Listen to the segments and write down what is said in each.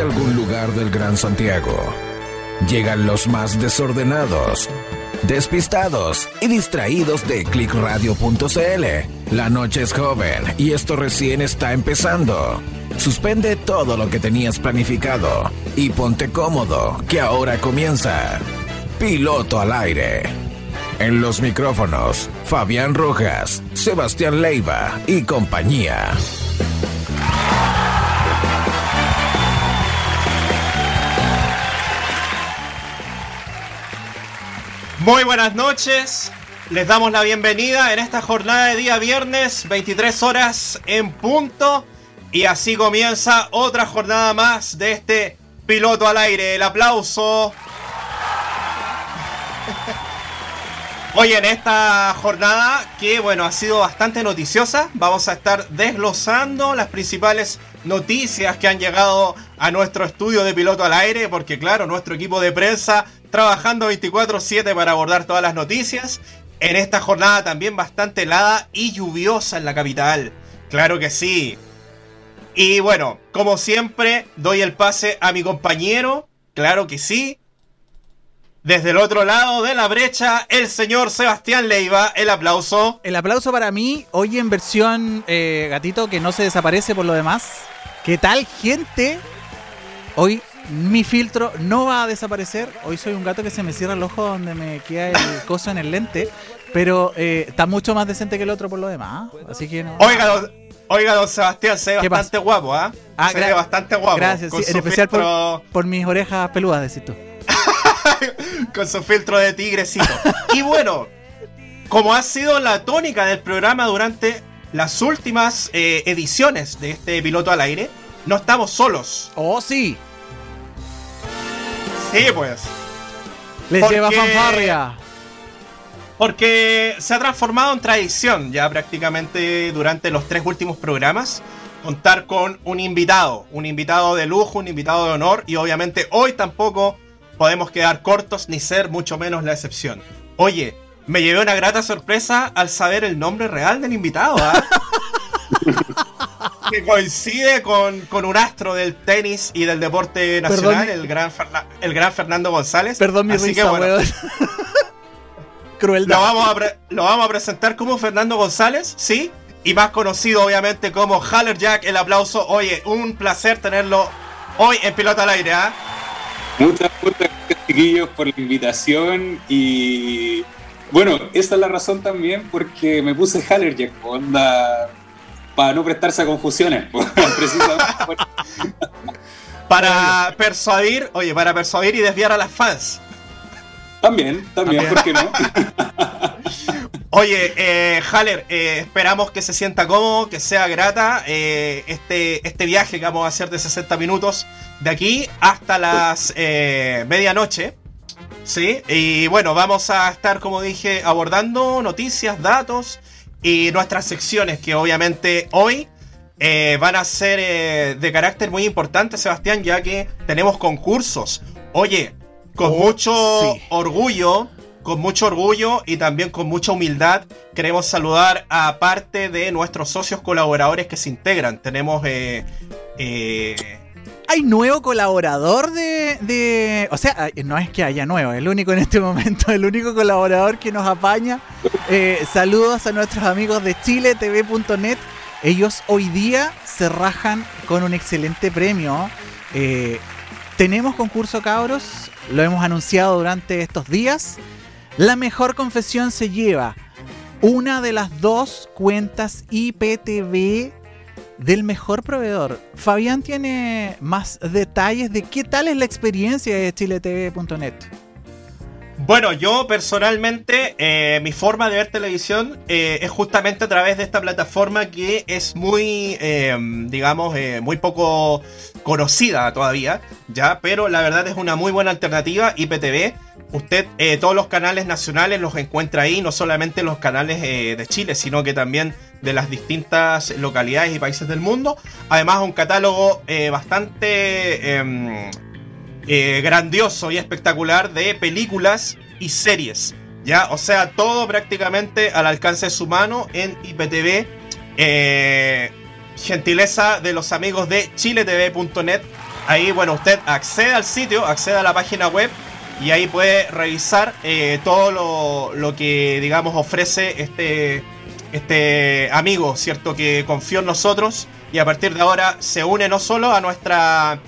algún lugar del Gran Santiago. Llegan los más desordenados, despistados y distraídos de clickradio.cl. La noche es joven y esto recién está empezando. Suspende todo lo que tenías planificado y ponte cómodo, que ahora comienza. Piloto al aire. En los micrófonos, Fabián Rojas, Sebastián Leiva y compañía. Muy buenas noches. Les damos la bienvenida en esta jornada de día viernes, 23 horas en punto. Y así comienza otra jornada más de este piloto al aire. El aplauso. Hoy en esta jornada que bueno ha sido bastante noticiosa, vamos a estar desglosando las principales noticias que han llegado a nuestro estudio de piloto al aire, porque claro, nuestro equipo de prensa trabajando 24/7 para abordar todas las noticias. En esta jornada también bastante helada y lluviosa en la capital. Claro que sí. Y bueno, como siempre, doy el pase a mi compañero. Claro que sí. Desde el otro lado de la brecha, el señor Sebastián Leiva. El aplauso. El aplauso para mí, hoy en versión eh, gatito que no se desaparece por lo demás. ¿Qué tal, gente? Hoy mi filtro no va a desaparecer. Hoy soy un gato que se me cierra el ojo donde me queda el coso en el lente. Pero eh, está mucho más decente que el otro por lo demás. Así que no. Oiga, don, oiga, don Sebastián, se ve ¿Qué bastante guapo, ¿ah? Ah, se ve bastante guapo. Gracias, sí, en especial por, por mis orejas peludas, decís tú. con su filtro de tigrecito. Y bueno, como ha sido la tónica del programa durante las últimas eh, ediciones de este piloto al aire, no estamos solos. ¡Oh, sí! Sí, pues. Les Porque- lleva fanfarria. Porque se ha transformado en tradición ya prácticamente durante los tres últimos programas contar con un invitado, un invitado de lujo, un invitado de honor y obviamente hoy tampoco podemos quedar cortos ni ser mucho menos la excepción. Oye, me llevé una grata sorpresa al saber el nombre real del invitado, ¿ah? que coincide con, con un astro del tenis y del deporte nacional, Perdón. el gran, Ferna- el gran Fernando González. Perdón mi Así que, risa, bueno, weón. Crueldad. lo vamos, a lo vamos a presentar como Fernando González, ¿sí? Y más conocido obviamente como Haller Jack, el aplauso. Oye, un placer tenerlo hoy en Pilota al Aire, ¿ah? Muchas, muchas gracias, chiquillos, por la invitación y bueno, esa es la razón también porque me puse Hallerjack, onda, para no prestarse a confusiones, pues, precisamente. por- Para persuadir, oye, para persuadir y desviar a las fans. También, también, ¿por qué no? Oye, eh, Haller, eh, esperamos que se sienta cómodo, que sea grata eh, este, este viaje que vamos a hacer de 60 minutos de aquí hasta las eh, medianoche. Sí, y bueno, vamos a estar, como dije, abordando noticias, datos y nuestras secciones que obviamente hoy eh, van a ser eh, de carácter muy importante, Sebastián, ya que tenemos concursos. Oye, con Oh, mucho sí. orgullo, con mucho orgullo y también con mucha humildad, queremos saludar a parte de nuestros socios colaboradores que se integran. Tenemos eh, eh, Hay nuevo colaborador de, O sea, no es que haya nuevo, el único en este momento, el único colaborador que nos apaña. Eh, saludos a nuestros amigos de chiletv.net. Ellos hoy día se rajan con un excelente premio. Eh, tenemos concurso, cabros. Lo hemos anunciado durante estos días. La mejor confesión se lleva una de las dos cuentas IPTV del mejor proveedor. Fabián tiene más detalles de qué tal es la experiencia de chiletv.net. Bueno, yo personalmente, eh, mi forma de ver televisión eh, es justamente a través de esta plataforma que es muy, eh, digamos, muy poco conocida todavía, ya, pero la verdad es una muy buena alternativa, IPTV. Usted todos los canales nacionales los encuentra ahí, no solamente los canales de Chile, sino que también de las distintas localidades y países del mundo. Además, un catálogo eh, bastante em, eh, grandioso y espectacular de películas y series. Ya, o sea, todo prácticamente al alcance de su mano en IPTV. Eh, gentileza de los amigos de chiletv.net Ahí, bueno, usted accede al sitio, accede a la página web y ahí puede revisar todo lo, lo, que, digamos, ofrece este, este amigo, ¿cierto? Que confió en nosotros y a partir de ahora se une no solo a nuestra,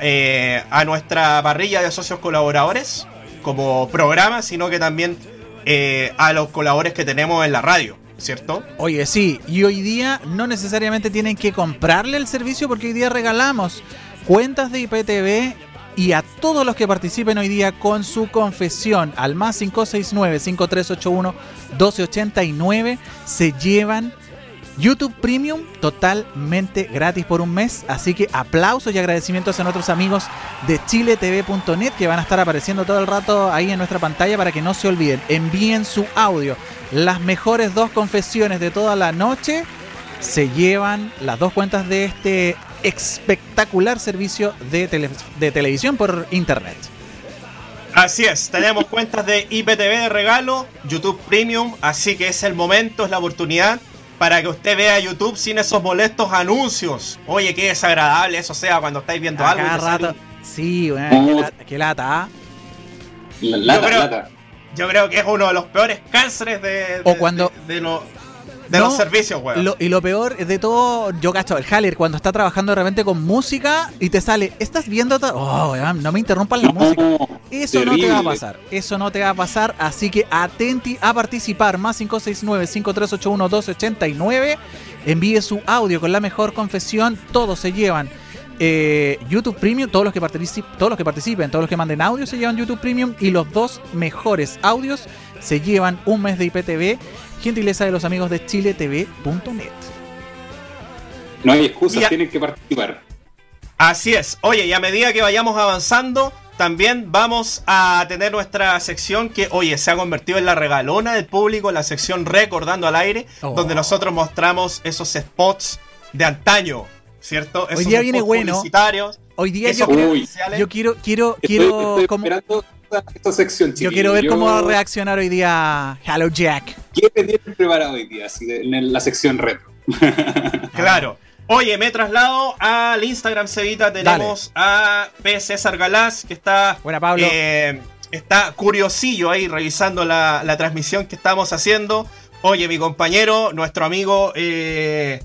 eh, a nuestra parrilla de socios colaboradores como programa, sino que también eh, a los colaboradores que tenemos en la radio. ¿Cierto? Oye, sí, y hoy día no necesariamente tienen que comprarle el servicio porque hoy día regalamos cuentas de IPTV y a todos los que participen hoy día con su confesión al más 569-5381-1289 se llevan YouTube Premium totalmente gratis por un mes. Así que aplausos y agradecimientos a nuestros amigos de chiletv.net que van a estar apareciendo todo el rato ahí en nuestra pantalla para que no se olviden. Envíen su audio. Las mejores dos confesiones de toda la noche se llevan las dos cuentas de este espectacular servicio de, de televisión por internet. Así es, tenemos cuentas de IPTV de regalo, YouTube Premium, así que es el momento, es la oportunidad para que usted vea YouTube sin esos molestos anuncios. Oye, qué desagradable eso sea cuando estáis viendo algo. rato. Sí, bueno, qué, lata. yo, creo, yo creo que es uno de los peores cánceres de, o cuando, de, de los servicios, weón. y lo peor de todo, yo cacho, el Haller, cuando está trabajando de repente con música y te sale, ¿estás viendo? Oh, weón, no me interrumpan la música. Eso no te va a pasar. Eso no te va a pasar. Así que atenti a participar. Más 569-5381-289. Envíe su audio con la mejor confesión. Todos se llevan. Eh, YouTube Premium, todos los que todos los que participen, todos los que manden audio se llevan YouTube Premium y los dos mejores audios se llevan un mes de IPTV gentileza de los amigos de chiletv.net. No hay excusas, tienen que participar. Así es. Oye, y a medida que vayamos avanzando, también vamos a tener nuestra sección que, oye, se ha convertido en la regalona del público, la sección Recordando al Aire, oh. donde nosotros mostramos esos spots de antaño, ¿cierto? Hoy día viene bueno. Hoy día yo, yo, quiero, quiero, quiero, esta, sección, Yo quiero ver cómo va a reaccionar hoy día Hello Jack. ¿Qué tienen preparado hoy día en la sección retro? claro. Oye, me traslado al Instagram Cevita. Tenemos a P. César Galás, que está. Buena, Pablo. Eh, está curiosillo ahí revisando la, transmisión que estamos haciendo. Oye, mi compañero, nuestro amigo. Eh,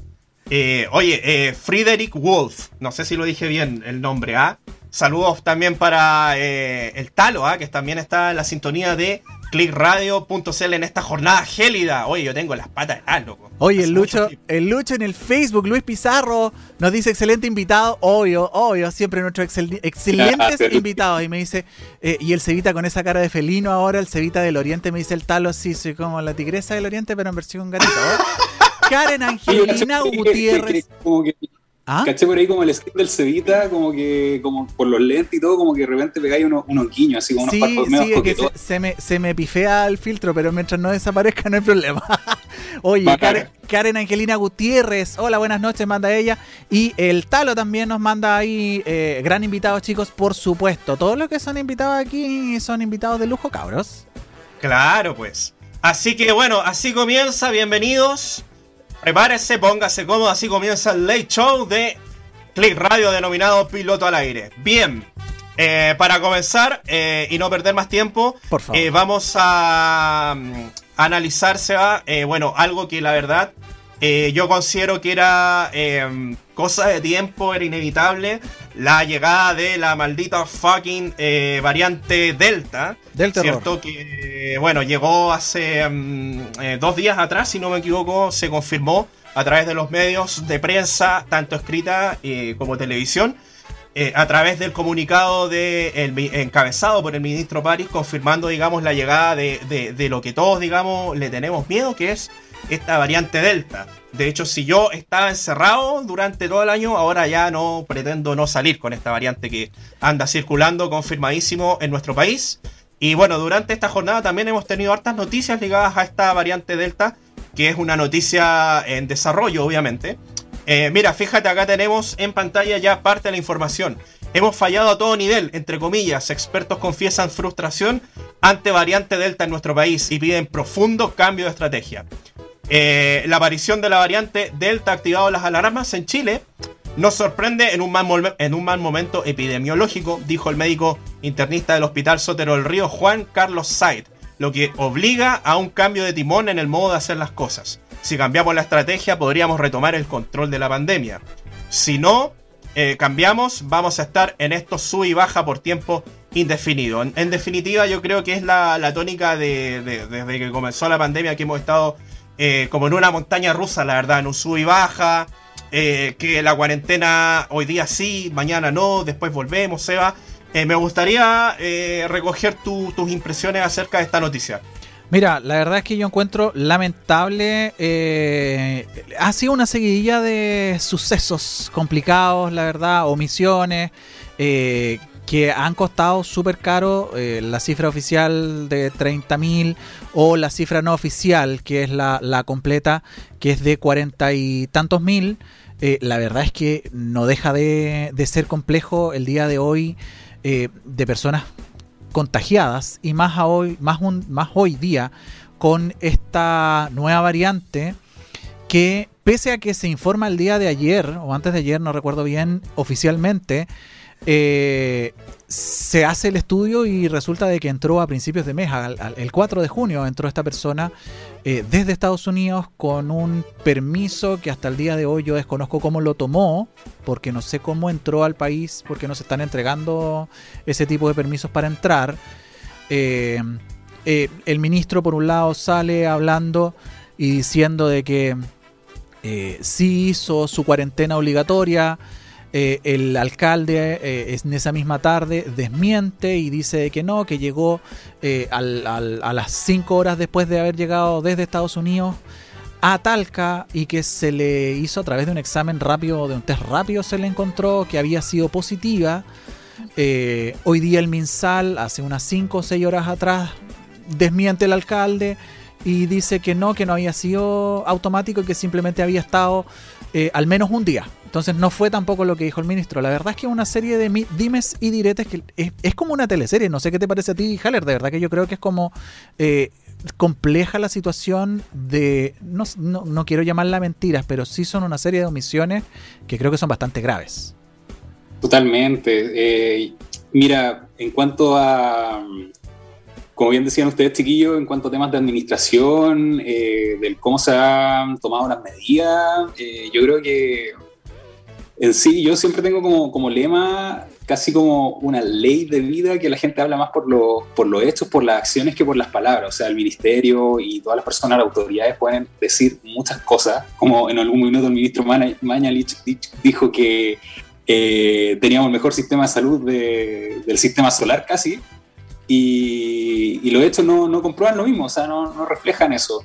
eh, oye, Friedrich Wolf. No sé si lo dije bien el nombre, ¿ah? Saludos también para eh, el Talo, ¿ah? que también está en la sintonía de clickradio.cl en esta jornada gélida. Oye, yo tengo las patas de tal, loco. Oye, el Lucho, el Lucho en el Facebook, Luis Pizarro, nos dice excelente invitado. Obvio, obvio, siempre nuestros excelentes invitados. Y me dice, eh, y el Cevita con esa cara de felino ahora, el Cevita del Oriente, me dice el Talo, sí, soy como la tigresa del Oriente, pero en versión gatito. Karen Angelina Gutiérrez. ¿Ah? Caché por ahí como el skin del Cevita, como que, como por los lentes y todo, como que de repente pegáis unos, unos guiños, así como unos sí, sí, es que se, me, se me pifea el filtro, pero mientras no desaparezca no hay problema. Oye, Karen, Angelina Gutiérrez, hola, buenas noches, manda ella. Y el Talo también nos manda ahí, eh, gran invitado, chicos, por supuesto. Todos los que son invitados aquí son invitados de lujo, cabros. Claro, pues. Así que bueno, así comienza, bienvenidos. Prepárese, póngase cómodo, así comienza el Late Show de Click Radio denominado Piloto al Aire. Bien, eh, para comenzar eh, y no perder más tiempo, eh, vamos a, mm, analizarse analizar, bueno, algo que la verdad yo considero que era cosa de tiempo, era inevitable, la llegada de la maldita fucking eh, variante Delta. Delta. Cierto que, bueno, llegó hace mm, eh, dos días atrás, si no me equivoco, se confirmó a través de los medios de prensa, tanto escrita eh, como televisión, a través del comunicado de encabezado por el ministro París, confirmando, digamos, la llegada de, de lo que todos, digamos, le tenemos miedo, que es esta variante Delta. De hecho, si yo estaba encerrado durante todo el año, ahora ya no pretendo no salir con esta variante que anda circulando confirmadísimo en nuestro país. Y bueno, durante esta jornada también hemos tenido hartas noticias ligadas a esta variante Delta, que es una noticia en desarrollo, obviamente. Eh, mira, fíjate, acá tenemos en pantalla ya parte de la información. Hemos fallado a todo nivel, entre comillas. Expertos confiesan frustración ante variante Delta en nuestro país y piden profundo cambio de estrategia. Eh, la aparición de la variante Delta activado las alarmas en Chile, Nos sorprende en un, mal en un mal momento epidemiológico, dijo el médico internista del Hospital Sotero del Río, Juan Carlos Said, lo que obliga a un cambio de timón en el modo de hacer las cosas. Si cambiamos la estrategia, podríamos retomar el control de la pandemia. Si no, eh, cambiamos, vamos a estar en esto sub y baja por tiempo indefinido. En, definitiva, yo creo que es la, tónica de, desde que comenzó la pandemia que hemos estado eh, como en una montaña rusa, la verdad, en un sub y baja. Eh, que la cuarentena hoy día sí, mañana no, después volvemos, Seba. me gustaría recoger tus impresiones acerca de esta noticia. Mira, la verdad es que yo encuentro lamentable. Eh, ha sido una seguidilla de sucesos complicados, la verdad, omisiones. Eh, que han costado súper caro eh, la cifra oficial de 30.000 o la cifra no oficial, que es la, completa, que es de 40 y tantos mil. la verdad es que no deja de, de ser complejo el día de hoy de personas contagiadas y más hoy, más, más hoy día con esta nueva variante que pese a que se informa el día de ayer o antes de ayer, no recuerdo bien, oficialmente, eh, se hace el estudio y resulta de que entró a principios de mes, el 4 de junio entró esta persona eh, desde Estados Unidos con un permiso que hasta el día de hoy yo desconozco cómo lo tomó, porque no sé cómo entró al país, porque no se están entregando ese tipo de permisos para entrar. Eh, el ministro por un lado sale hablando y diciendo de que sí hizo su cuarentena obligatoria, eh, el alcalde eh, en esa misma tarde desmiente y dice que no, que llegó eh, a las 5 horas después de haber llegado desde Estados Unidos a Talca y que se le hizo a través de un examen rápido, de un test rápido, se le encontró que había sido positiva. hoy día el MinSal, hace unas 5 o 6 horas atrás, desmiente el alcalde y dice que no, que no había sido automático y que simplemente había estado al menos un día. Entonces no fue tampoco lo que dijo el ministro. La verdad es que es una serie de dimes y diretes que es, como una teleserie. No sé qué te parece a ti, Haller. De verdad que yo creo que es como eh, compleja la situación de... No, no, quiero llamarla mentiras, pero sí son una serie de omisiones que creo que son bastante graves. Totalmente. Eh, mira, en cuanto a... Como bien decían ustedes, chiquillos, en cuanto a temas de administración, eh, del cómo se han tomado las medidas, yo creo que en sí, yo siempre tengo como, como lema casi como una ley de vida que la gente habla más por, lo, por los hechos, por las acciones que por las palabras. O sea, el ministerio y todas las personas, las autoridades pueden decir muchas cosas, como en algún minuto el ministro Mañalich dijo que eh, teníamos el mejor sistema de salud del sistema solar casi, y, los hechos no, no, comprueban lo mismo, o sea, no, no reflejan eso.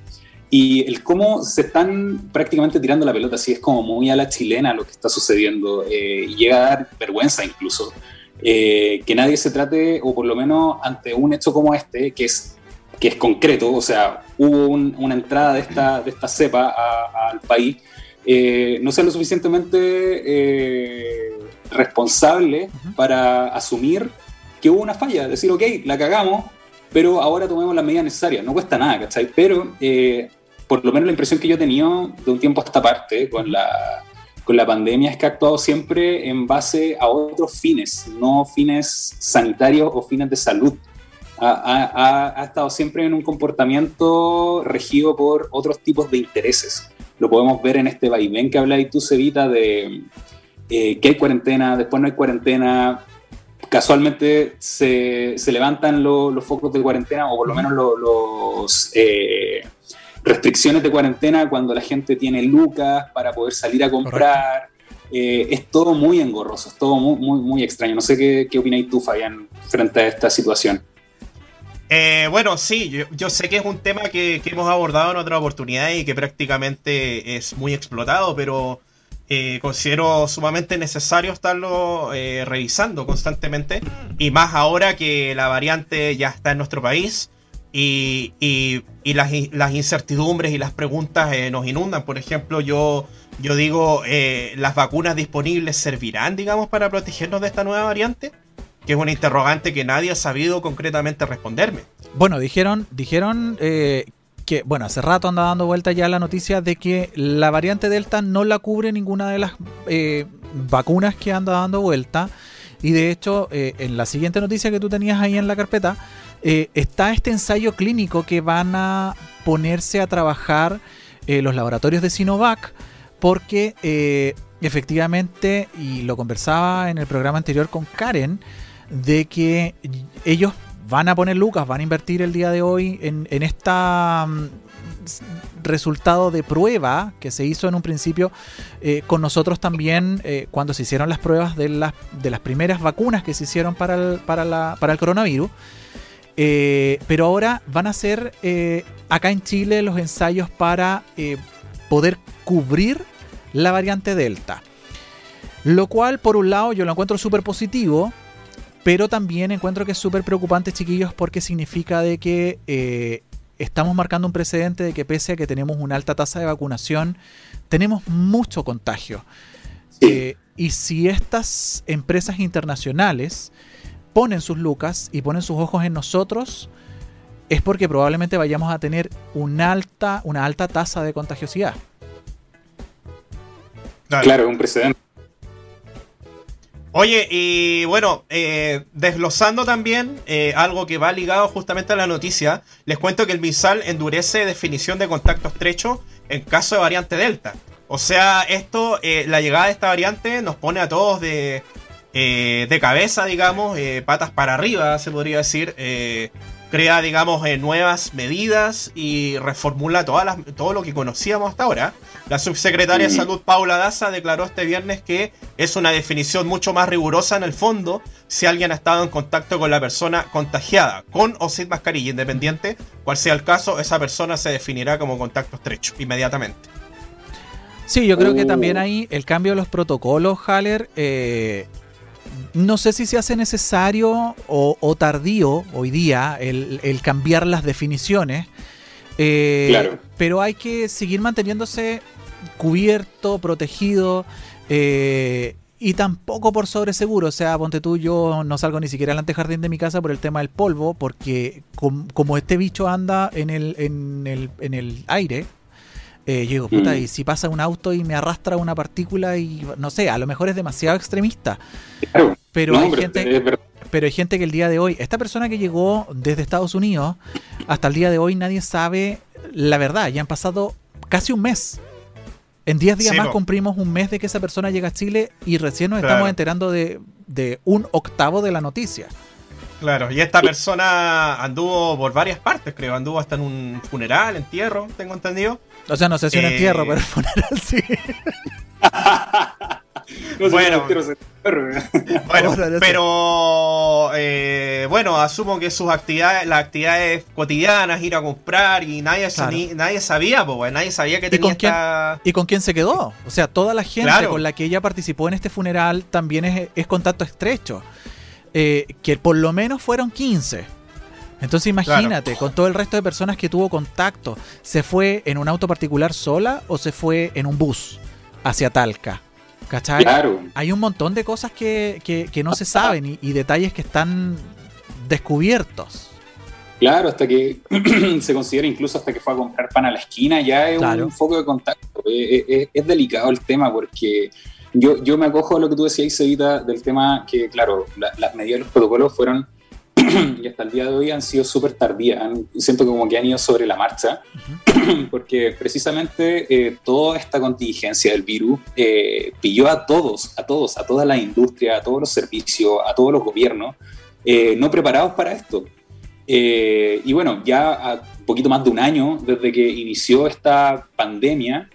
Y el cómo se están prácticamente tirando la pelota, así es como muy a la chilena lo que está sucediendo, eh, y llega a dar vergüenza incluso. Eh, que nadie se trate, o por lo menos ante un hecho como este, que es, que es concreto, o sea, hubo una entrada de esta, de esta cepa al país, eh, no sea lo suficientemente responsable para asumir que hubo una falla, decir, ok, la cagamos, pero ahora tomemos las medidas necesarias. No cuesta nada, ¿cachai? Pero eh, por lo menos la impresión que yo he tenido de un tiempo a esta parte con la, con la pandemia es que ha actuado siempre en base a otros fines, no fines sanitarios o fines de salud. Ha, ha, estado siempre en un comportamiento regido por otros tipos de intereses. Lo podemos ver en este vaivén que habláis tú, Cevita, de eh, que hay cuarentena, después no hay cuarentena, casualmente se, se levantan los focos de cuarentena o por lo menos los eh, restricciones de cuarentena cuando la gente tiene lucas para poder salir a comprar. Eh, es todo muy engorroso, es todo muy, muy, muy extraño. No sé qué, qué opináis tú, Fabián, frente a esta situación. Eh, bueno, sí, yo, yo, sé que es un tema que, que, hemos abordado en otra oportunidad y que prácticamente es muy explotado, pero eh, considero sumamente necesario estarlo eh, revisando constantemente. Y más ahora que la variante ya está en nuestro país y, y, las, las, incertidumbres y las preguntas eh, nos inundan. Por ejemplo, yo, yo digo, ¿las vacunas disponibles servirán, digamos, para protegernos de esta nueva variante? Que es una interrogante que nadie ha sabido concretamente responderme. Bueno, dijeron, dijeron que, bueno, hace rato anda dando vuelta ya la noticia de que la variante Delta no la cubre ninguna de las eh, vacunas que anda dando vuelta. Y de hecho, eh, en la siguiente noticia que tú tenías ahí en la carpeta, eh, está este ensayo clínico que van a ponerse a trabajar los laboratorios de Sinovac, porque efectivamente, y lo conversaba en el programa anterior con Karen, de que ellos van a poner lucas, van a invertir el día de hoy en, en esta mm, resultado de prueba que se hizo en un principio eh, con nosotros también eh, cuando se hicieron las pruebas de las, de las primeras vacunas que se hicieron para el, para la, para el coronavirus. Eh, pero ahora van a ser acá en Chile los ensayos para poder cubrir la variante Delta. Lo cual, por un lado, yo lo encuentro súper positivo, pero también encuentro que es súper preocupante, chiquillos, porque significa de que eh, estamos marcando un precedente de que pese a que tenemos una alta tasa de vacunación, tenemos mucho contagio. Eh, y si estas empresas internacionales ponen sus lucas y ponen sus ojos en nosotros, es porque probablemente vayamos a tener una alta, una alta tasa de contagiosidad. Claro, un precedente. Oye, y bueno, eh, desglosando también eh, algo que va ligado justamente a la noticia, les cuento que el MISAL endurece definición de contacto estrecho en caso de variante Delta. O sea, esto, eh, la llegada de esta variante nos pone a todos de, de cabeza, digamos, patas para arriba, se podría decir crea, digamos, eh, nuevas medidas y reformula todas todo lo que conocíamos hasta ahora. La subsecretaria de Salud, Paula Daza, declaró este viernes que es una definición mucho más rigurosa en el fondo si alguien ha estado en contacto con la persona contagiada, con o sin mascarilla, independiente cual sea el caso, esa persona se definirá como contacto estrecho inmediatamente. Sí, yo creo que también ahí el cambio de los protocolos, Haller, eh, no sé si se hace necesario o, tardío hoy día el, cambiar las definiciones. Eh, pero hay que seguir manteniéndose cubierto, protegido. Eh, y tampoco por sobre seguro. O sea, ponte tú, yo no salgo ni siquiera al antejardín de mi casa por el tema del polvo, porque como este bicho anda en el, en el, en el aire, eh, yo digo, puta, mm. y si pasa un auto y me arrastra una partícula y no sé, a lo mejor es demasiado extremista. pero hay gente. Pero hay gente que el día de hoy, esta persona que llegó desde Estados Unidos, hasta el día de hoy nadie sabe la verdad. Ya han pasado casi un mes. En 10 días más cumplimos un mes de que esa persona llega a Chile y recién nos estamos enterando de, de un octavo de la noticia. Claro, y esta persona anduvo por varias partes, creo. Anduvo hasta en un funeral, entierro, tengo entendido. O sea, no sé si un eh, entierro, pero funeral sí. bueno, bueno pero eh, bueno, asumo que sus actividades, las actividades cotidianas, ir a comprar y nadie, nadie sabía, pues, nadie sabía que tenía ¿Y con, ¿Y con quién se quedó? O sea, toda la gente con la que ella participó en este funeral también es, es contacto estrecho. Eh, que por lo menos fueron 15. Entonces imagínate, con todo el resto de personas que tuvo contacto, ¿se fue en un auto particular sola o se fue en un bus hacia Talca? ¿Cachai? Claro. Hay un montón de cosas que, que, no se saben y, detalles que están descubiertos. Claro, hasta que se considera incluso hasta que fue a comprar pan a la esquina, ya es un foco de contacto. Es, delicado el tema porque yo, yo me acojo a lo que tú decías, Sevita, del tema que, claro, las medidas de los protocolos fueron y hasta el día de hoy han sido súper tardías. siento como que han ido sobre la marcha, porque precisamente eh, toda esta contingencia del virus eh, pilló a todos, a todos, a toda la industria, a todos los servicios, a todos los gobiernos, eh, no preparados para esto. y bueno, ya a poquito más de un año desde que inició esta pandemia,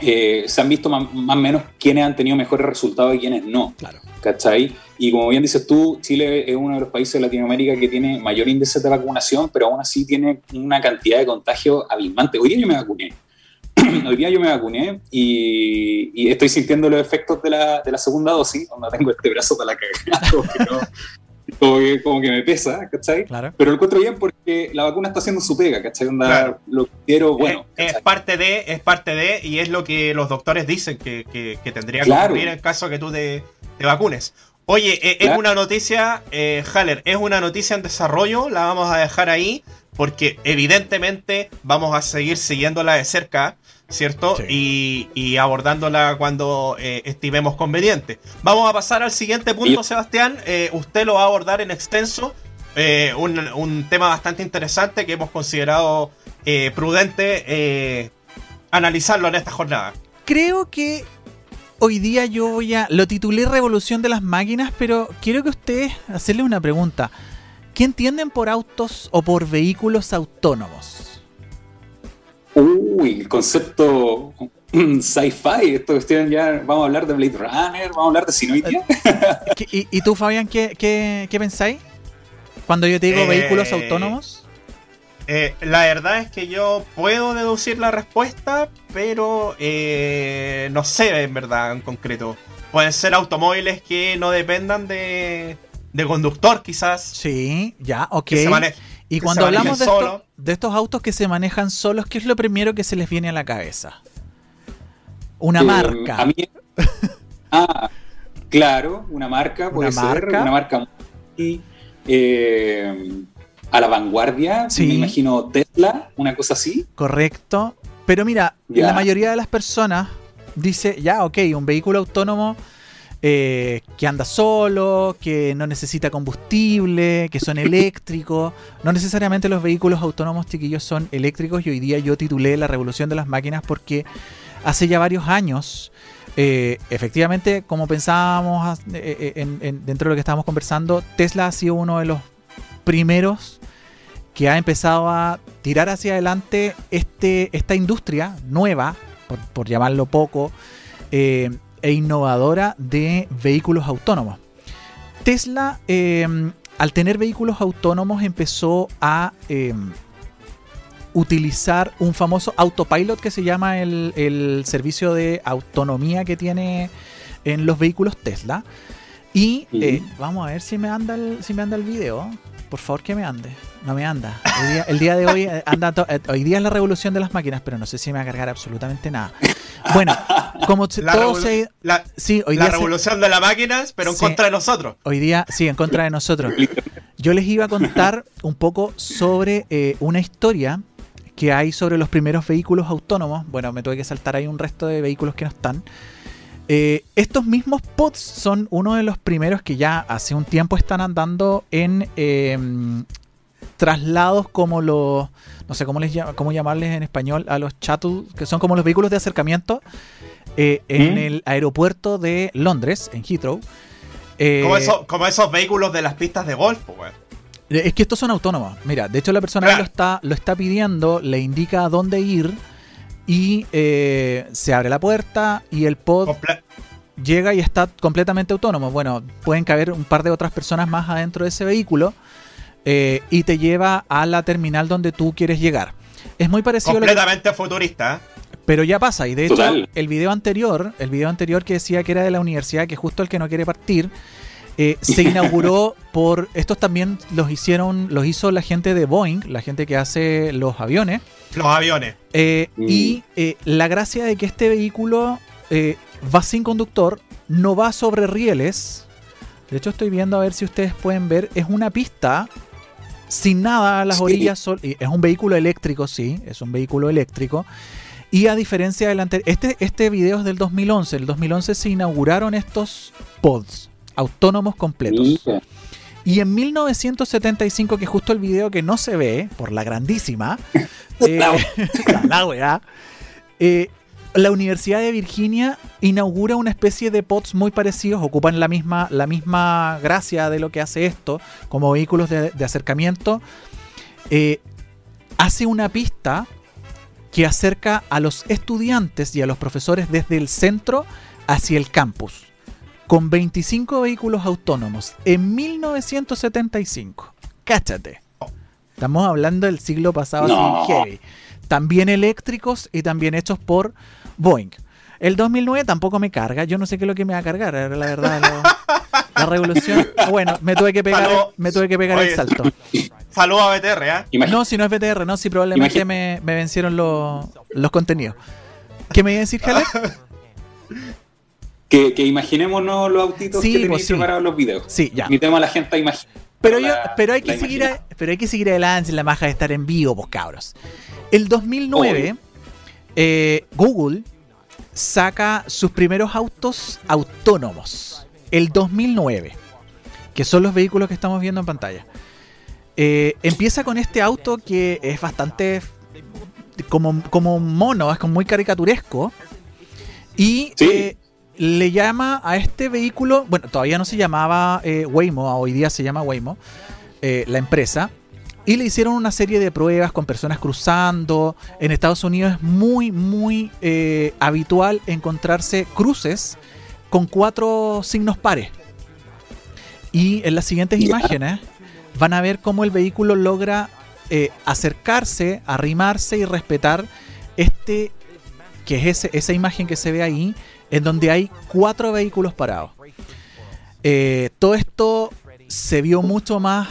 se han visto más, o menos quiénes han tenido mejores resultados y quiénes no. Claro. ¿Cachai? Y como bien dices tú, Chile es uno de los países de Latinoamérica que tiene mayor índice de vacunación, pero aún así tiene una cantidad de contagio abismante. Hoy día yo me vacuné. Hoy día yo me vacuné y, estoy sintiendo los efectos de la, de la segunda dosis, donde tengo este brazo para la cagada, como, que, como, que, me pesa, ¿cachai? Pero lo encuentro bien porque la vacuna está haciendo su pega, ¿cachai? Lo quiero, bueno. Es, parte de, es parte de, y es lo que los doctores dicen que, que, tendría que ocurrir en caso que tú te, te vacunes. Oye, eh, es una noticia, eh, Haller, es una noticia en desarrollo, la vamos a dejar ahí, porque evidentemente vamos a seguir siguiéndola de cerca, ¿cierto? Y, y, abordándola cuando eh, estimemos conveniente. Vamos a pasar al siguiente punto, Sebastián. Eh, usted lo va a abordar en extenso. Eh, un, un, tema bastante interesante que hemos considerado prudente analizarlo en esta jornada. Creo que hoy día yo voy a... Lo titulé Revolución de las Máquinas, pero quiero que ustedes hacerle una pregunta. ¿Qué entienden por autos o por vehículos autónomos? Uy, el concepto sci-fi. Esto cuestión ya. Vamos a hablar de Blade Runner, vamos a hablar de Sinoitia. ¿Y, ¿Y, tú, Fabián, qué, qué, qué pensáis? Cuando yo te digo vehículos eh, autónomos. Eh, la verdad es que yo puedo deducir la respuesta, pero eh, no sé en verdad en concreto. Pueden ser automóviles que no dependan de, de conductor quizás. Sí, ya, ok. y cuando hablamos de, de, estos autos que se manejan solos, ¿qué es lo primero que se les viene a la cabeza? Una eh, marca. A mí... ah, claro, una marca puede ser. Marca. Una marca muy, eh, a la vanguardia. Sí. Me imagino Tesla, una cosa así. Correcto. Pero mira, la mayoría de las personas dice, ya, ok, un vehículo autónomo eh, que anda solo, que no necesita combustible, que son eléctricos. No necesariamente los vehículos autónomos chiquillos son eléctricos y hoy día yo titulé La revolución de las máquinas porque hace ya varios años, eh, efectivamente, como pensábamos eh, dentro de lo que estábamos conversando, Tesla ha sido uno de los primeros que ha empezado a tirar hacia adelante este, esta industria nueva, por, llamarlo poco, e innovadora de vehículos autónomos. Tesla, em, al tener vehículos autónomos, empezó a em, utilizar un famoso autopilot que se llama el, servicio de autonomía que tiene en los vehículos Tesla. Y eh, vamos a ver si me anda el, si me anda el video. Por favor que me ande. No me anda. El día, de hoy eh, anda eh, hoy día es la revolución de las máquinas, pero no sé si me va a cargar absolutamente nada. Bueno, como la todo se la, sí, hoy la revolución de las máquinas, pero en contra de nosotros. Hoy día, sí, en contra de nosotros. Yo les iba a contar un poco sobre eh, una historia que hay sobre los primeros vehículos autónomos. Bueno, me tuve que saltar ahí un resto de vehículos que no están. Eh, estos mismos pods son uno de los primeros que ya hace un tiempo están andando en em, traslados como los, no sé cómo, les, cómo llamarles en español, a los shuttle, que son como los vehículos de acercamiento eh, en ¿Mm? el aeropuerto de Londres, en Heathrow. Eh, como, esos vehículos de las pistas de golf, pues. Es que estos son autónomos. Mira, de hecho la persona que lo está, lo está pidiendo le indica a dónde ir y eh, se abre la puerta y el pod llega y está completamente autónomo. Bueno, pueden caber un par de otras personas más adentro de ese vehículo eh, y te lleva a la terminal donde tú quieres llegar. Es muy parecido completamente futurista. Pero ya pasa, y de hecho, el video anterior, el video anterior que decía que era de la universidad, que justo el que no quiere partir, eh, se inauguró por. Estos también los hicieron, los hizo la gente de Boeing, la gente que hace los aviones. Los aviones. Eh, mm. Y eh, la gracia de que este vehículo eh, va sin conductor, no va sobre rieles. De hecho, estoy viendo a ver si ustedes pueden ver. Es una pista sin nada a las orillas. Es un vehículo eléctrico, sí, es un vehículo eléctrico. Y a diferencia del anterior, este, este video es del 2011. El 2011 se inauguraron estos pods autónomos completos. Y en 1975, que justo el video que no se ve, por la grandísima, eh, la, eh, la Universidad de Virginia inaugura una especie de pods muy parecidos, ocupan la misma, la misma gracia de lo que hace esto, como vehículos de, acercamiento. Eh, hace una pista que acerca a los estudiantes y a los profesores desde el centro hacia el campus con 25 vehículos autónomos en 1975. Cáchate. Estamos hablando del siglo pasado heavy. También eléctricos y también hechos por Boeing. El 2009 tampoco me carga. Yo no sé qué es lo que me va a cargar, la verdad. la revolución. Bueno, me tuve que pegar, me tuve que pegar el salto. Saludos a BTR, ¿eh? No, si no es BTR, no, si probablemente me, me, vencieron los, los contenidos. ¿Qué me iba a decir, Jaler? Que, que imaginémonos los autitos que tenéis pues preparados los videos. Sí, ya. Invitemos a la gente a imaginar. Pero, yo, pero, hay que seguir pero hay que seguir adelante en la maja de estar en vivo, pues cabros. El 2009, eh, Google saca sus primeros autos autónomos. El 2009, que son los vehículos que estamos viendo en pantalla. Eh, empieza con este auto que es bastante como, como mono, es como muy caricaturesco. Y eh, le llama a este vehículo, bueno, todavía no se llamaba eh, Waymo, hoy día se llama Waymo, eh, la empresa. Y le hicieron una serie de pruebas con personas cruzando. En Estados Unidos es muy, muy habitual encontrarse cruces con cuatro signos pares. Y en las siguientes imágenes van a ver cómo el vehículo logra eh, acercarse, arrimarse y respetar este, que es esa imagen que se ve ahí, en donde hay cuatro vehículos parados. Eh, todo esto se vio mucho más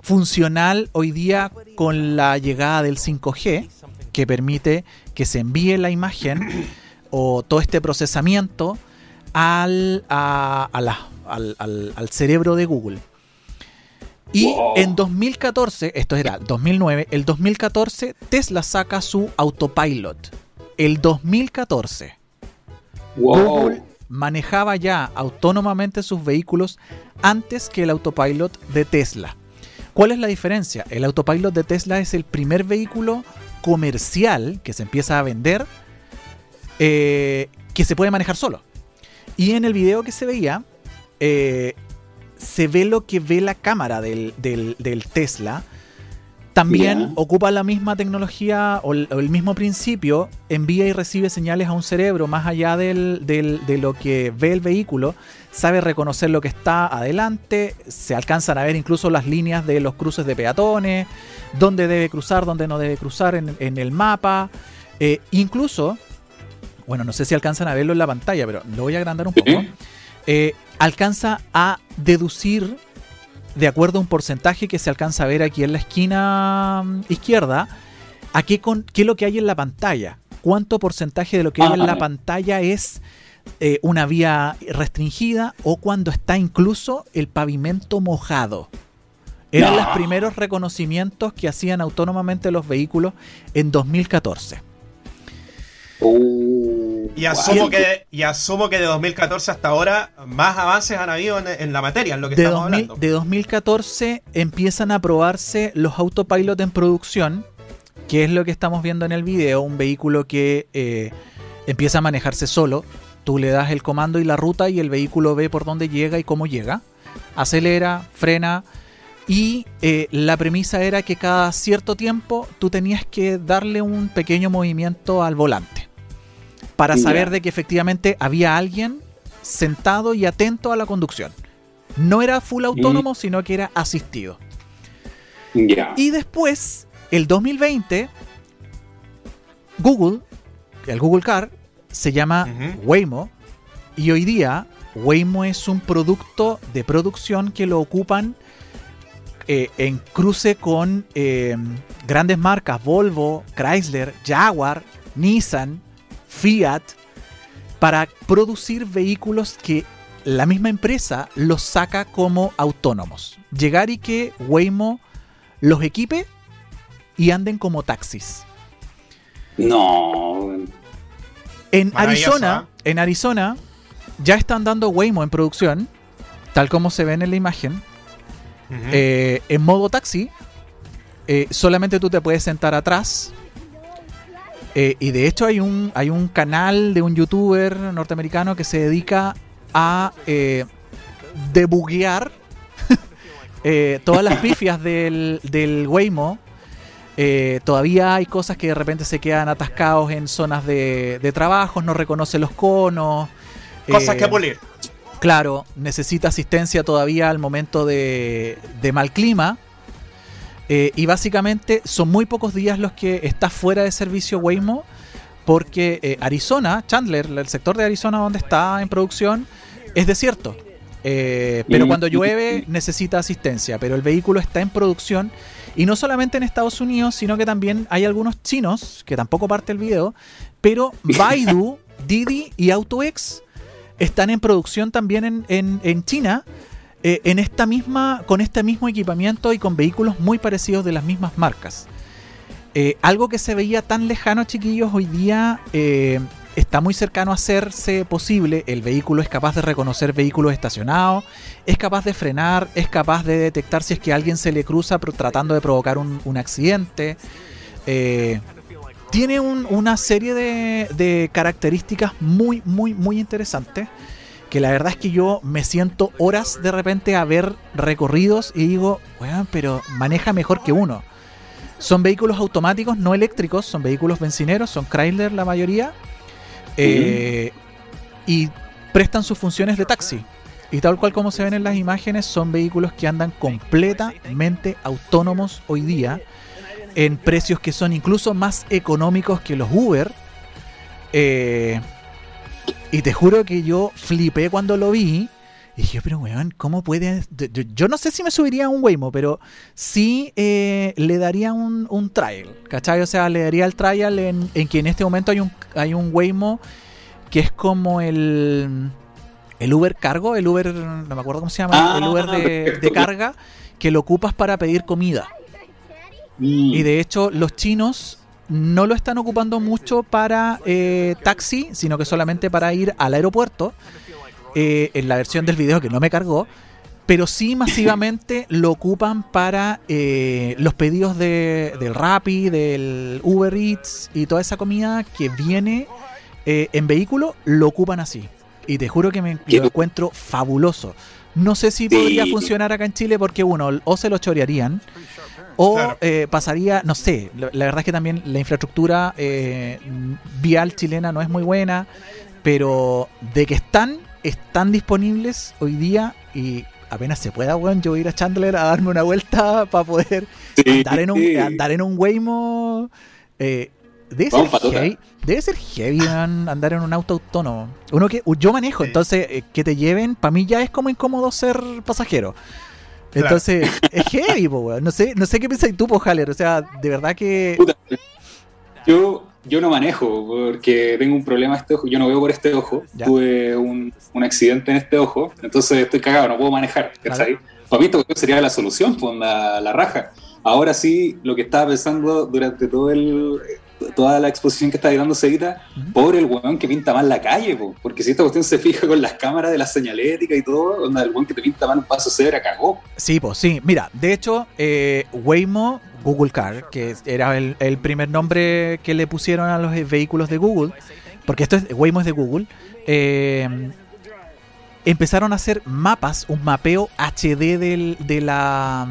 funcional hoy día con la llegada del 5G, que permite que se envíe la imagen o todo este procesamiento al, al, al cerebro de Google. Y en 2014, esto era 2009, el 2014 Tesla saca su autopilot. El 2014. Google manejaba ya autónomamente sus vehículos antes que el autopilot de Tesla. ¿Cuál es la diferencia? El autopilot de Tesla es el primer vehículo comercial que se empieza a vender eh, que se puede manejar solo. Y en el video que se veía, eh, se ve lo que ve la cámara del, Tesla. También ocupa la misma tecnología o el, mismo principio, envía y recibe señales a un cerebro más allá de lo que ve el vehículo, sabe reconocer lo que está adelante, se alcanzan a ver incluso las líneas de los cruces de peatones, dónde debe cruzar, dónde no debe cruzar en, el mapa, eh, incluso, bueno, no sé si alcanzan a verlo en la pantalla, pero lo voy a agrandar un poco. Eh, alcanza a deducir, de acuerdo a un porcentaje que se alcanza a ver aquí en la esquina mm, izquierda, a qué, con, qué es lo que hay en la pantalla. ¿Cuánto porcentaje de lo que hay en la pantalla es eh, una vía restringida o cuando está incluso el pavimento mojado? Eran los primeros reconocimientos que hacían autónomamente los vehículos en 2014. Y asumo, que, y asumo que de 2014 hasta ahora más avances han habido en, la materia, en lo que de estamos hablando. De 2014 empiezan a probarse los autopilot en producción, que es lo que estamos viendo en el video, un vehículo que eh, empieza a manejarse solo. Tú le das el comando y la ruta y el vehículo ve por dónde llega y cómo llega. Acelera, frena. Y eh, la premisa era que cada cierto tiempo tú tenías que darle un pequeño movimiento al volante para saber de que efectivamente había alguien sentado y atento a la conducción. No era full autónomo, sino que era asistido. Y después, el 2020, Google, el Google Car, se llama Waymo. Y hoy día, Waymo es un producto de producción que lo ocupan eh, en cruce con eh, grandes marcas, Volvo, Chrysler, Jaguar, Nissan, Fiat para producir vehículos que la misma empresa los saca como autónomos. Llegar y que Waymo los equipe y anden como taxis. No. En Arizona, en Arizona ya están dando Waymo en producción, tal como se ve en la imagen. Eh, en modo taxi, eh, solamente tú te puedes sentar atrás eh, y de hecho hay un, hay un canal de un youtuber norteamericano que se dedica a eh, debuguear eh, todas las pifias del, del Waymo. todavía hay cosas que de repente se quedan atascados en zonas de, de trabajo, no reconoce los conos. Cosas que pulir. Claro, necesita asistencia todavía al momento de, de mal clima. Eh, y básicamente son muy pocos días los que está fuera de servicio Waymo, porque eh, Arizona, Chandler, el sector de Arizona donde está en producción, es desierto. Eh, pero cuando llueve necesita asistencia, pero el vehículo está en producción y no solamente en Estados Unidos, sino que también hay algunos chinos, que tampoco parte el video, pero Baidu, Didi y AutoX están en producción también en, en China eh, en esta misma, con este mismo equipamiento y con vehículos muy parecidos de las mismas marcas. Eh, algo que se veía tan lejano, chiquillos, hoy día eh, está muy cercano a hacerse posible. El vehículo es capaz de reconocer vehículos estacionados, es capaz de frenar, es capaz de detectar si es que alguien se le cruza tratando de provocar un, accidente. tiene una serie de, de características muy, muy, muy interesantes que la verdad es que yo me siento horas de repente a ver recorridos y digo, bueno, pero maneja mejor que uno. Son vehículos automáticos, no eléctricos, son vehículos bencineros, son Chrysler la mayoría, eh, y prestan sus funciones de taxi. Y tal cual como se ven en las imágenes, son vehículos que andan completamente autónomos hoy día, en precios que son incluso más económicos que los Uber. Eh, y te juro que yo flipé cuando lo vi. Y dije, pero weón, ¿cómo puede...? Yo, no sé si me subiría a un Waymo, pero sí eh, le daría un, un, trial, ¿cachai? O sea, le daría el trial en, en, que en este momento hay un, hay un Waymo que es como el, el Uber Cargo, el Uber, no me acuerdo cómo se llama, el Uber de, de, carga, que lo ocupas para pedir comida. Mm. Y de hecho, los chinos no lo están ocupando mucho para eh, taxi, sino que solamente para ir al aeropuerto. Eh, en la versión del video que no me cargó, pero sí masivamente lo ocupan para eh, los pedidos de, del Rappi, del Uber Eats y toda esa comida que viene en vehículo, lo ocupan así. Y te juro que me lo encuentro fabuloso. No sé si podría funcionar acá en Chile porque uno, o se lo chorearían, o eh, pasaría, no sé, la, verdad es que también la infraestructura eh, vial chilena no es muy buena, pero de que están, están disponibles hoy día y apenas se pueda, bueno, yo voy a ir a Chandler a darme una vuelta para poder andar, en un, andar en un Waymo. Eh, debe, ser heavy, debe ser heavy andar en un auto autónomo. Uno que yo manejo, entonces que te lleven, para mí ya es como incómodo ser pasajero. Entonces, es heavy, No sé, no sé qué piensas tú, po, Haller. O sea, de verdad que. yo, yo no manejo porque tengo un problema este ojo. Yo no veo por este ojo. Tuve un, un, accidente en este ojo. Entonces estoy cagado, no puedo manejar. Para mí esto sería la solución, pues la, la raja. Ahora sí, lo que estaba pensando durante todo el, toda la exposición que está dando Seguita, pobre el weón que pinta mal la calle, porque si esta cuestión se fija con las cámaras de la señalética y todo, el weón que te pinta mal un paso cebra cagó. Sí, pues sí, mira, de hecho, eh, Waymo, Google Car, que era el, primer nombre que le pusieron a los vehículos de Google, porque esto es Waymo es de Google, eh, empezaron a hacer mapas, un mapeo HD del, de la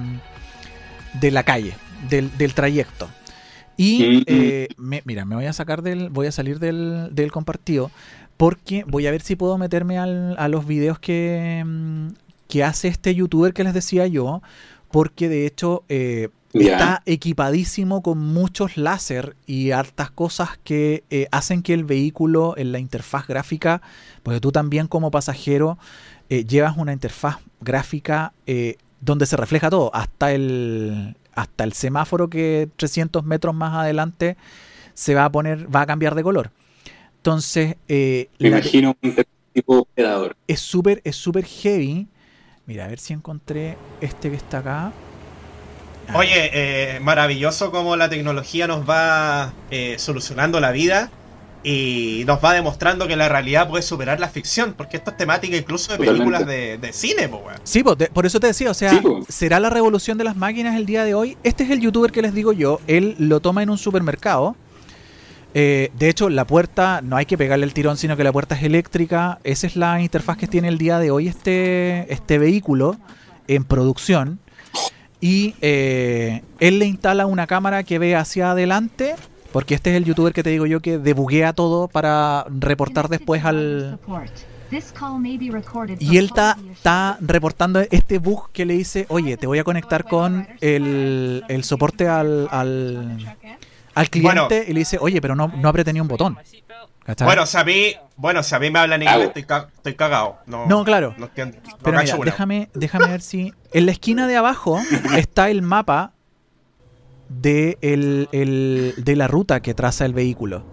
de la calle, del, del trayecto. Y eh, mira, me voy a sacar del, voy a salir del, del compartido porque voy a ver si puedo meterme al, a los videos que, mm, que hace este youtuber que les decía yo, porque de hecho eh, está equipadísimo con muchos láser y hartas cosas que eh, hacen que el vehículo en la interfaz gráfica, porque tú también como pasajero llevas una interfaz gráfica donde se refleja todo, hasta el, hasta el semáforo que 300 metros más adelante se va a poner, va a cambiar de color. Entonces, eh, me imagino un tipo operador. Es súper, es súper heavy. Mira, a ver si encontré este que está acá. Oye, eh, maravilloso como la tecnología nos va eh, solucionando la vida y nos va demostrando que la realidad puede superar la ficción, porque esto es temática incluso de películas de, cine, po, Sí, por eso te decía, o sea, será la revolución de las máquinas el día de hoy. Este es el youtuber que les digo yo, él lo toma en un supermercado. Eh, de hecho, la puerta no hay que pegarle el tirón, sino que la puerta es eléctrica. Esa es la interfaz que tiene el día de hoy este, este vehículo en producción. Y eh, él le instala una cámara que ve hacia adelante porque este es el youtuber que te digo yo que debuguea todo para reportar después al... Y él está, reportando este bug que le dice, oye, te voy a conectar con el, el soporte al, al, al cliente y le dice, oye, pero no, no apreté ni un botón. Bueno, si a mí, bueno, si a mí me hablan inglés, estoy, estoy cagado. No, claro. pero mira, déjame, déjame ver si... En la esquina de abajo está el mapa de, el, de la ruta que traza el vehículo.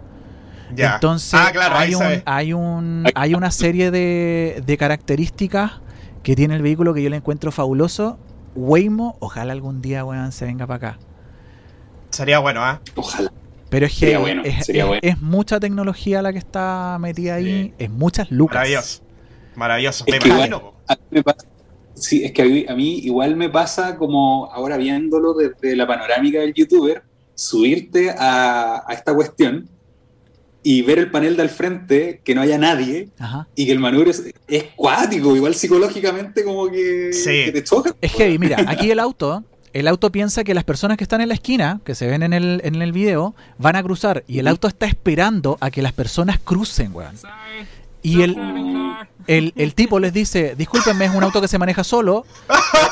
Entonces, ah, hay, un, hay, un, hay una serie de, de características que tiene el vehículo que yo le encuentro fabuloso. Waymo, ojalá algún día, weón, se venga para acá. Sería bueno, ¿ah? Ojalá. Pero es que Sería bueno, es, sería es- bueno. es mucha tecnología la que está metida ahí, Sí. es muchas lucas. Maravilloso. Maravilloso. Es Me imagino. igual- a mí me pasa- sí, es que a mí, a mí igual me pasa como ahora viéndolo desde la panorámica del youtuber, subirte a, a esta cuestión y ver el panel del frente, que no haya nadie Ajá. y que el manubrio es, es cuático, igual psicológicamente como que, Sí. que te choca. Es heavy, mira, aquí el auto, el auto piensa que las personas que están en la esquina, que se ven en el, en el video, van a cruzar y el auto está esperando a que las personas crucen, weón. Y el, el, el tipo les dice, discúlpenme, es un auto que se maneja solo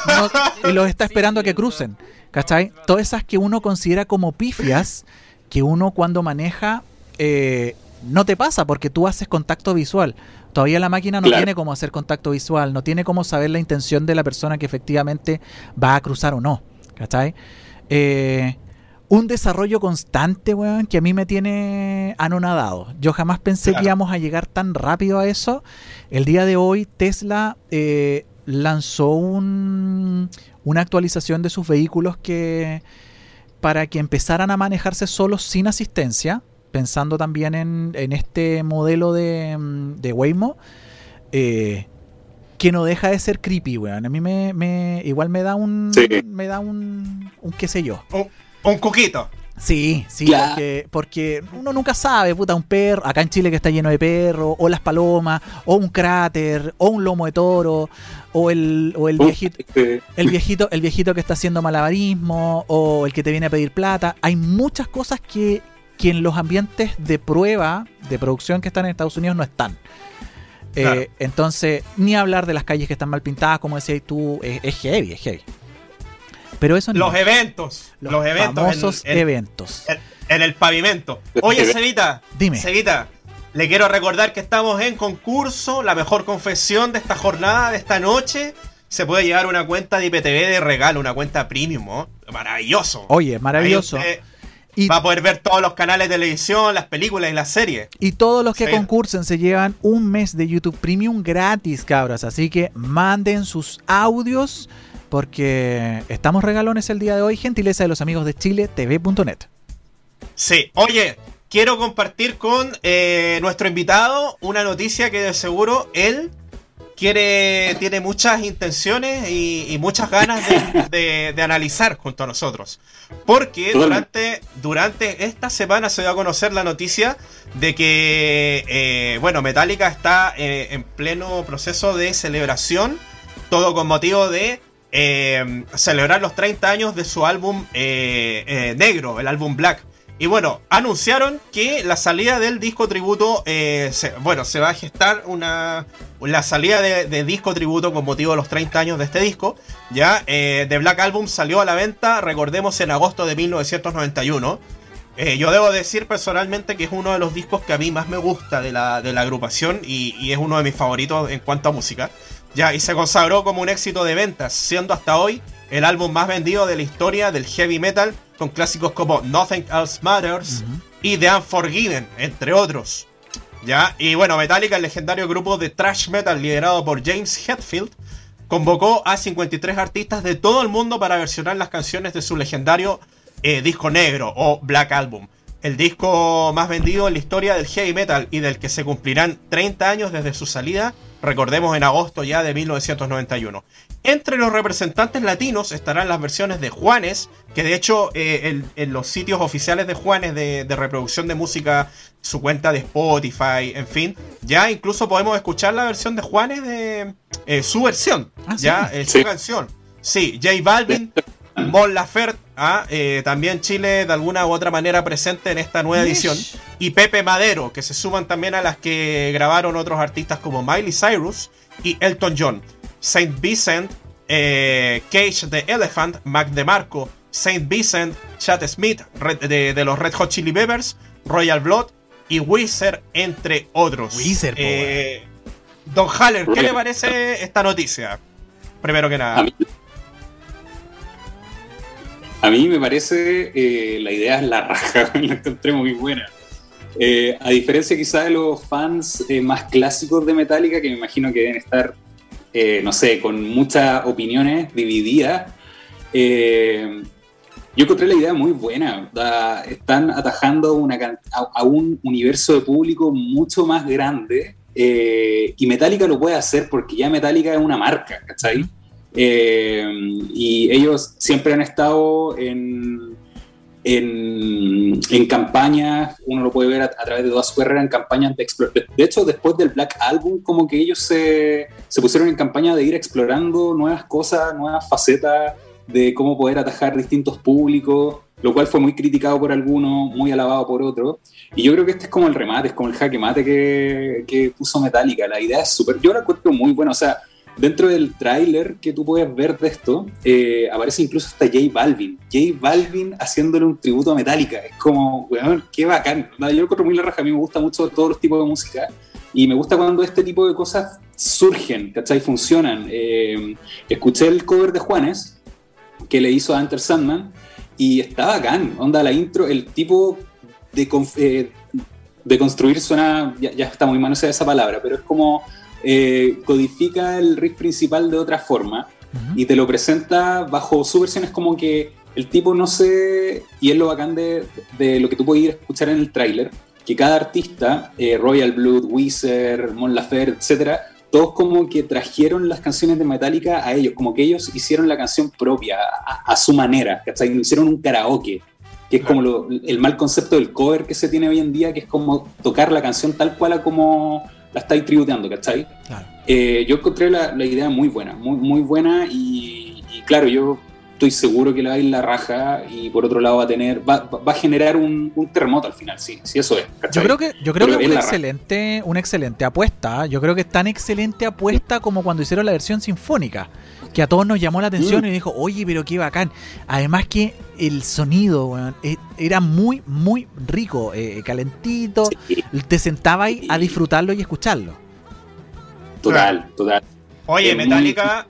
no- y los está esperando a que crucen. ¿Cachai? Todas esas que uno considera como pifias, que uno cuando maneja eh, no te pasa porque tú haces contacto visual. Todavía la máquina no Claro. tiene cómo hacer contacto visual, no tiene cómo saber la intención de la persona que efectivamente va a cruzar o no. ¿Cachai? Eh, un desarrollo constante, weón, que a mí me tiene anonadado. Yo jamás pensé Claro. que íbamos a llegar tan rápido a eso. El día de hoy Tesla eh, lanzó un- una actualización de sus vehículos que para que empezaran a manejarse solos sin asistencia, pensando también en, en este modelo de, de Waymo, eh, que no deja de ser creepy, weón. A mí me, me- igual me da un Sí. me da un, un qué sé yo. Un, un cuquito. Sí, sí, porque, porque uno nunca sabe, puta, un perro, acá en Chile que está lleno de perros, o las palomas, o un cráter, o un lomo de toro, o el, o el viejito, este, el viejito, el viejito que está haciendo malabarismo, o el que te viene a pedir plata. Hay muchas cosas que, que en los ambientes de prueba, de producción que están en Estados Unidos no están. Eh, Claro. entonces, ni hablar de las calles que están mal pintadas, como decías tú, es, es heavy, es heavy. Pero eso no. Los eventos. Los, los eventos. en- famosos en, eventos. en- en el pavimento. Oye, Cevita. Dime. Cevita. Le quiero recordar que estamos en concurso. La mejor confesión de esta jornada, de esta noche. Se puede llevar una cuenta de IPTV de regalo, una cuenta premium. ¿oh? Maravilloso. Oye, maravilloso. Y, Va a poder ver todos los canales de televisión, las películas y las series. y todos los que Sí. concursen se llevan un mes de YouTube Premium gratis, cabras. Así que manden sus audios porque estamos regalones el día de hoy. Gentileza de los amigos de Chile, TV.net. Sí, oye, quiero compartir con eh, nuestro invitado una noticia que de seguro él quiere, tiene muchas intenciones y, y muchas ganas de, de- de analizar junto a nosotros. Porque durante, durante esta semana se dio a conocer la noticia de que, eh, bueno, Metallica está eh, en pleno proceso de celebración, todo con motivo de eh, celebrar los 30 años de su álbum eh, eh, negro, el álbum Black. Y bueno, anunciaron que la salida del disco tributo, eh, bueno, se va a gestar una la salida de, disco tributo con motivo de los 30 años de este disco. Ya, eh, The Black Album salió a la venta, recordemos, en agosto de 1991. Eh, yo debo decir personalmente que es uno de los discos que a mí más me gusta de la, de la agrupación y es uno de mis favoritos en cuanto a música. Ya, y se consagró como un éxito de ventas, siendo hasta hoy el álbum más vendido de la historia del heavy metal, con clásicos como Nothing Else Matters y The Unforgiven, entre otros. Ya, y bueno, Metallica, el legendario grupo de thrash metal liderado por James Hetfield, convocó a 53 artistas de todo el mundo para versionar las canciones de su legendario eh, disco negro o Black Album. El disco más vendido en la historia del heavy metal y del que se cumplirán 30 años desde su salida, recordemos en agosto ya de 1991. Entre los representantes latinos estarán las versiones de Juanes, que de hecho eh, en, en los sitios oficiales de Juanes de, de reproducción de música, su cuenta de Spotify, en fin, ya incluso podemos escuchar la versión de Juanes de eh, su versión, Ah, ¿sí? ya eh, su Sí. canción. Sí, J Balvin, Mon Laferte, ah, eh, también Chile de alguna u otra manera presente en esta nueva edición. Y Pepe Madero, que se suman también a las que grabaron otros artistas como Miley Cyrus y Elton John. Saint Vincent, eh, Cage the Elephant, Mac DeMarco, Saint Vincent, Chad Smith Red- de, de los Red Hot Chili Peppers, Royal Blood y Wizard, entre otros. Wizard, Eh, Don Haller, ¿qué le parece esta noticia? Primero que nada. A mí, a mí me parece eh, la idea es la raja, la encontré muy buena. Eh, a diferencia quizá de los fans eh, más clásicos de Metallica, que me imagino que deben estar eh, no sé, con muchas opiniones divididas. Yo encontré la idea muy buena. están atajando una, a, un universo de público mucho más grande y Metallica lo puede hacer porque ya Metallica es una marca, ¿cachai? Y ellos siempre han estado en, en, campañas, uno lo puede ver a, través de toda su carrera, en campañas de exploración. De hecho, después del Black Album, como que ellos se, se pusieron en campaña de ir explorando nuevas cosas, nuevas facetas de cómo poder atajar distintos públicos, lo cual fue muy criticado por algunos, muy alabado por otros. Y yo creo que este es como el remate, es como el jaque mate que, que puso Metallica. La idea es súper, yo la encuentro muy buena, o sea, Dentro del tráiler que tú puedes ver de esto, eh, aparece incluso hasta J Balvin. J Balvin haciéndole un tributo a Metallica. Es como, weón, qué bacán. yo lo encuentro muy la raja. A mí me gusta mucho todos los tipos de música. Y me gusta cuando este tipo de cosas surgen, ¿cachai? Funcionan. Eh, escuché el cover de Juanes, que le hizo a Enter Sandman, y está bacán. Onda, la intro, el tipo de, eh, de construir suena, ya, ya está muy manoseada esa palabra, pero es como eh, codifica el riff principal de otra forma y te lo presenta bajo su versión. Es como que el tipo no sé, y es lo bacán de, lo que tú puedes ir a escuchar en el tráiler, que cada artista, eh, Royal Blood, Weezer, Mon Laferte, etcétera, todos como que trajeron las canciones de Metallica a ellos, como que ellos hicieron la canción propia, a, su manera, ¿cachai? Hicieron un karaoke, que es como el mal concepto del cover que se tiene hoy en día, que es como tocar la canción tal cual como la estáis tributeando, ¿cachai? Eh, yo encontré la, idea muy buena, muy, muy buena y, claro, yo estoy seguro que le va a ir la raja y por otro lado va a tener, va, va a generar un, terremoto al final, sí, sí eso es. ¿cachai? Yo creo que, yo creo que es una excelente, una excelente apuesta. Yo creo que es tan excelente apuesta como cuando hicieron la versión sinfónica que a todos nos llamó la atención mm. y dijo, oye, pero qué bacán. Además que el sonido e, era muy, muy rico, eh, calentito. Te sentaba ahí a disfrutarlo y escucharlo. Total, total. Oye, Metallica...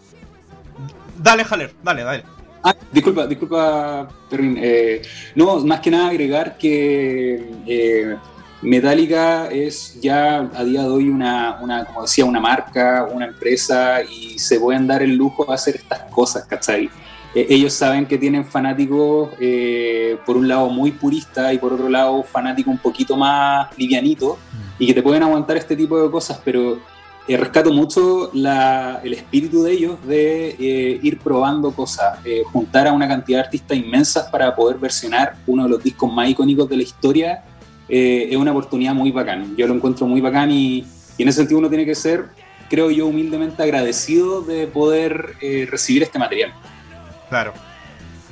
Dale, Jaler, dale, dale. Ah, disculpa, disculpa, Perrin. Eh, no, más que nada agregar que... Eh, Metallica es ya a día de hoy una, como decía, una marca, una empresa y se pueden dar el lujo de hacer estas cosas, ¿cachai? E, ellos saben que tienen fanáticos, eh, por un lado muy puristas y por otro lado fanáticos un poquito más livianitos y que te pueden aguantar este tipo de cosas, pero eh, rescato mucho el espíritu de ellos de eh, ir probando cosas, juntar a una cantidad de artistas inmensas para poder versionar uno de los discos más icónicos de la historia eh, es una oportunidad muy bacán. Yo lo encuentro muy bacán y, en ese sentido uno tiene que ser, creo yo, humildemente agradecido de poder eh, recibir este material. Claro.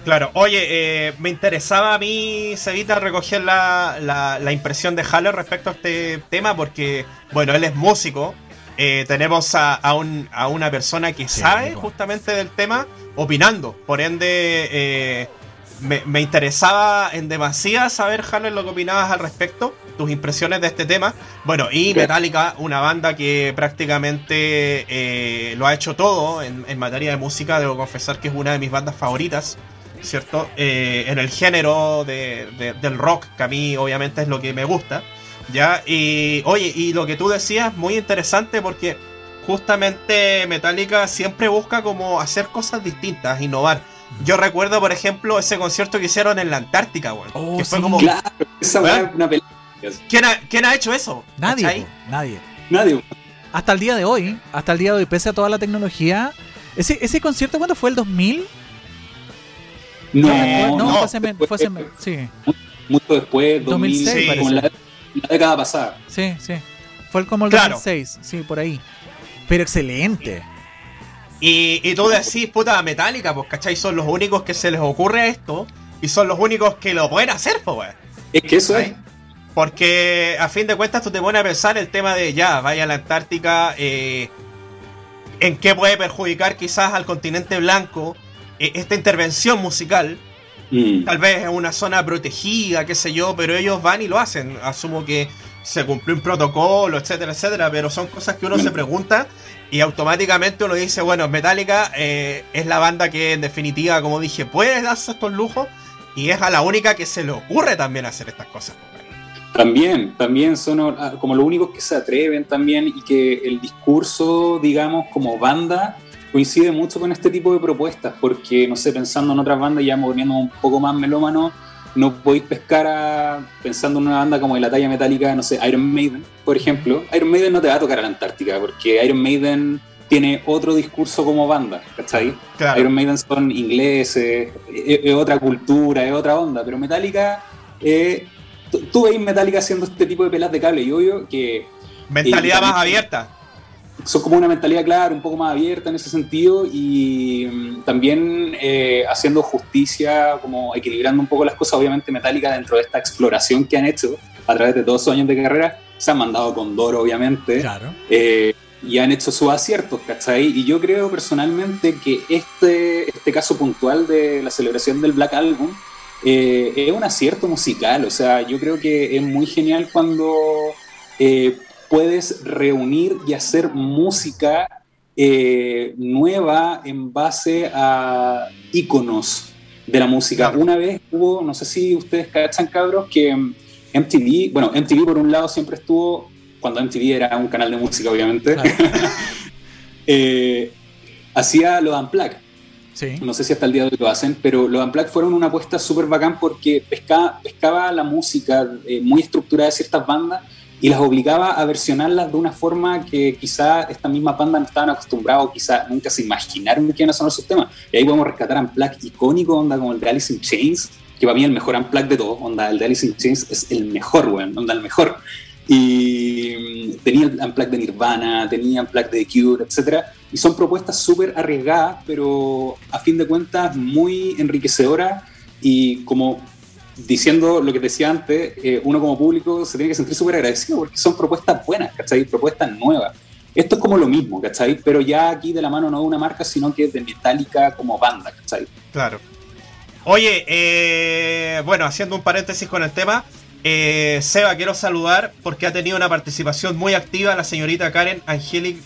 Claro, oye, eh, me interesaba a mí, Cevita, recoger la, la, impresión de Haller respecto a este tema, porque, bueno, él es músico, tenemos a, a, un, a, una persona que sabe justamente del tema opinando, por ende, me, interesaba en demasía saber, Haller, lo que opinabas al respecto, tus impresiones de este tema. Bueno, y Metallica, una banda que prácticamente eh, lo ha hecho todo en, materia de música, debo confesar que es una de mis bandas favoritas, ¿cierto? Eh, en el género del rock, que a mí obviamente es lo que me gusta. ¿Ya? Y oye, y lo que tú decías, muy interesante porque justamente Metallica siempre busca como hacer cosas distintas, innovar. Yo recuerdo, por ejemplo, ese concierto que hicieron en la Antártica, güey. Oh, que fue como. Claro, esa una película. ¿Quién ha, hecho eso? Nadie. Nadie. Nadie. Hasta el día de hoy, hasta el día de hoy, pese a toda la tecnología. ¿Ese, ese concierto cuándo fue? ¿El 2000? No, no, fue, hace, fue hace, sí. Mucho después, 2006, parece. La, la, década pasada. Sí, sí. Fue como el 2006, sí, por ahí. Pero excelente. Y, y tú decís, puta, Metallica, pues, ¿cachai? Son los únicos que se les ocurre esto y son los únicos que lo pueden hacer, pues, Es que eso es. Porque a fin de cuentas tú te pones a pensar el tema de ya, vaya a la Antártica, eh, en qué puede perjudicar quizás al continente blanco eh, esta intervención musical. Mm. Tal vez en una zona protegida, qué sé yo, pero ellos van y lo hacen. Asumo que se cumplió un protocolo, etcétera, etcétera, pero son cosas que uno se pregunta y automáticamente uno dice, bueno, Metallica eh, es la banda que en definitiva, como dije, puede darse estos lujos y es a la única que se le ocurre también hacer estas cosas. También, también son como los únicos que se atreven también y que el discurso, digamos, como banda, coincide mucho con este tipo de propuestas, porque, no sé, pensando en otras bandas, ya poniendo un poco más melómano, no podéis pescar a, pensando en una banda como de la talla metálica, no sé, Iron Maiden, por ejemplo. Iron Maiden no te va a tocar a la Antártica, porque Iron Maiden tiene otro discurso como banda, ¿cachai? Iron Maiden son ingleses, es, otra cultura, es otra onda, pero Metallica... Eh, tú veis Metallica haciendo este tipo de pelas de cable y obvio que... Mentalidad más abierta. Son como una mentalidad, claro, un poco más abierta en ese sentido y mm, también eh, haciendo justicia, como equilibrando un poco las cosas. Obviamente Metallica dentro de esta exploración que han hecho a través de todos sus años de carrera, se han mandado con Doro, obviamente. Claro. Eh, y han hecho sus aciertos, ¿cachai? Y yo creo personalmente que este, este caso puntual de la celebración del Black Album eh, es un acierto musical. O sea, yo creo que es muy genial cuando eh, puedes reunir y hacer música eh, nueva en base a íconos de la música. Una vez hubo, no sé si ustedes cachan, cabros, que MTV, bueno, MTV por un lado siempre estuvo, cuando MTV era un canal de música, obviamente, hacía lo Unplugged. No sé si hasta el día de hoy lo hacen, pero los Unplugged fueron una apuesta súper bacán porque pescaba, pescaba la música eh, muy estructurada de ciertas bandas y las obligaba a versionarlas de una forma que quizá esta misma banda no estaban acostumbrados, quizá nunca se imaginaron que iban a sonar sus temas. Y ahí podemos rescatar Unplugged icónico, onda como el de Alice in Chains, que para mí es el mejor Unplugged de todos, onda el de Alice in Chains es el mejor, weón, onda el mejor. Y mm, tenía el Unplugged de Nirvana, tenía Unplugged de The Cure, etc. Y son propuestas súper arriesgadas, pero a fin de cuentas muy enriquecedoras y como diciendo lo que decía antes, uno como público se tiene que sentir súper agradecido porque son propuestas buenas, ¿cachai? Propuestas nuevas. Esto es como lo mismo, ¿cachai? Pero ya aquí de la mano no de una marca, sino que de Metallica como banda, ¿cachai? Claro. Oye, eh, bueno, haciendo un paréntesis con el tema, eh, Seba, quiero saludar porque ha tenido una participación muy activa la señorita Karen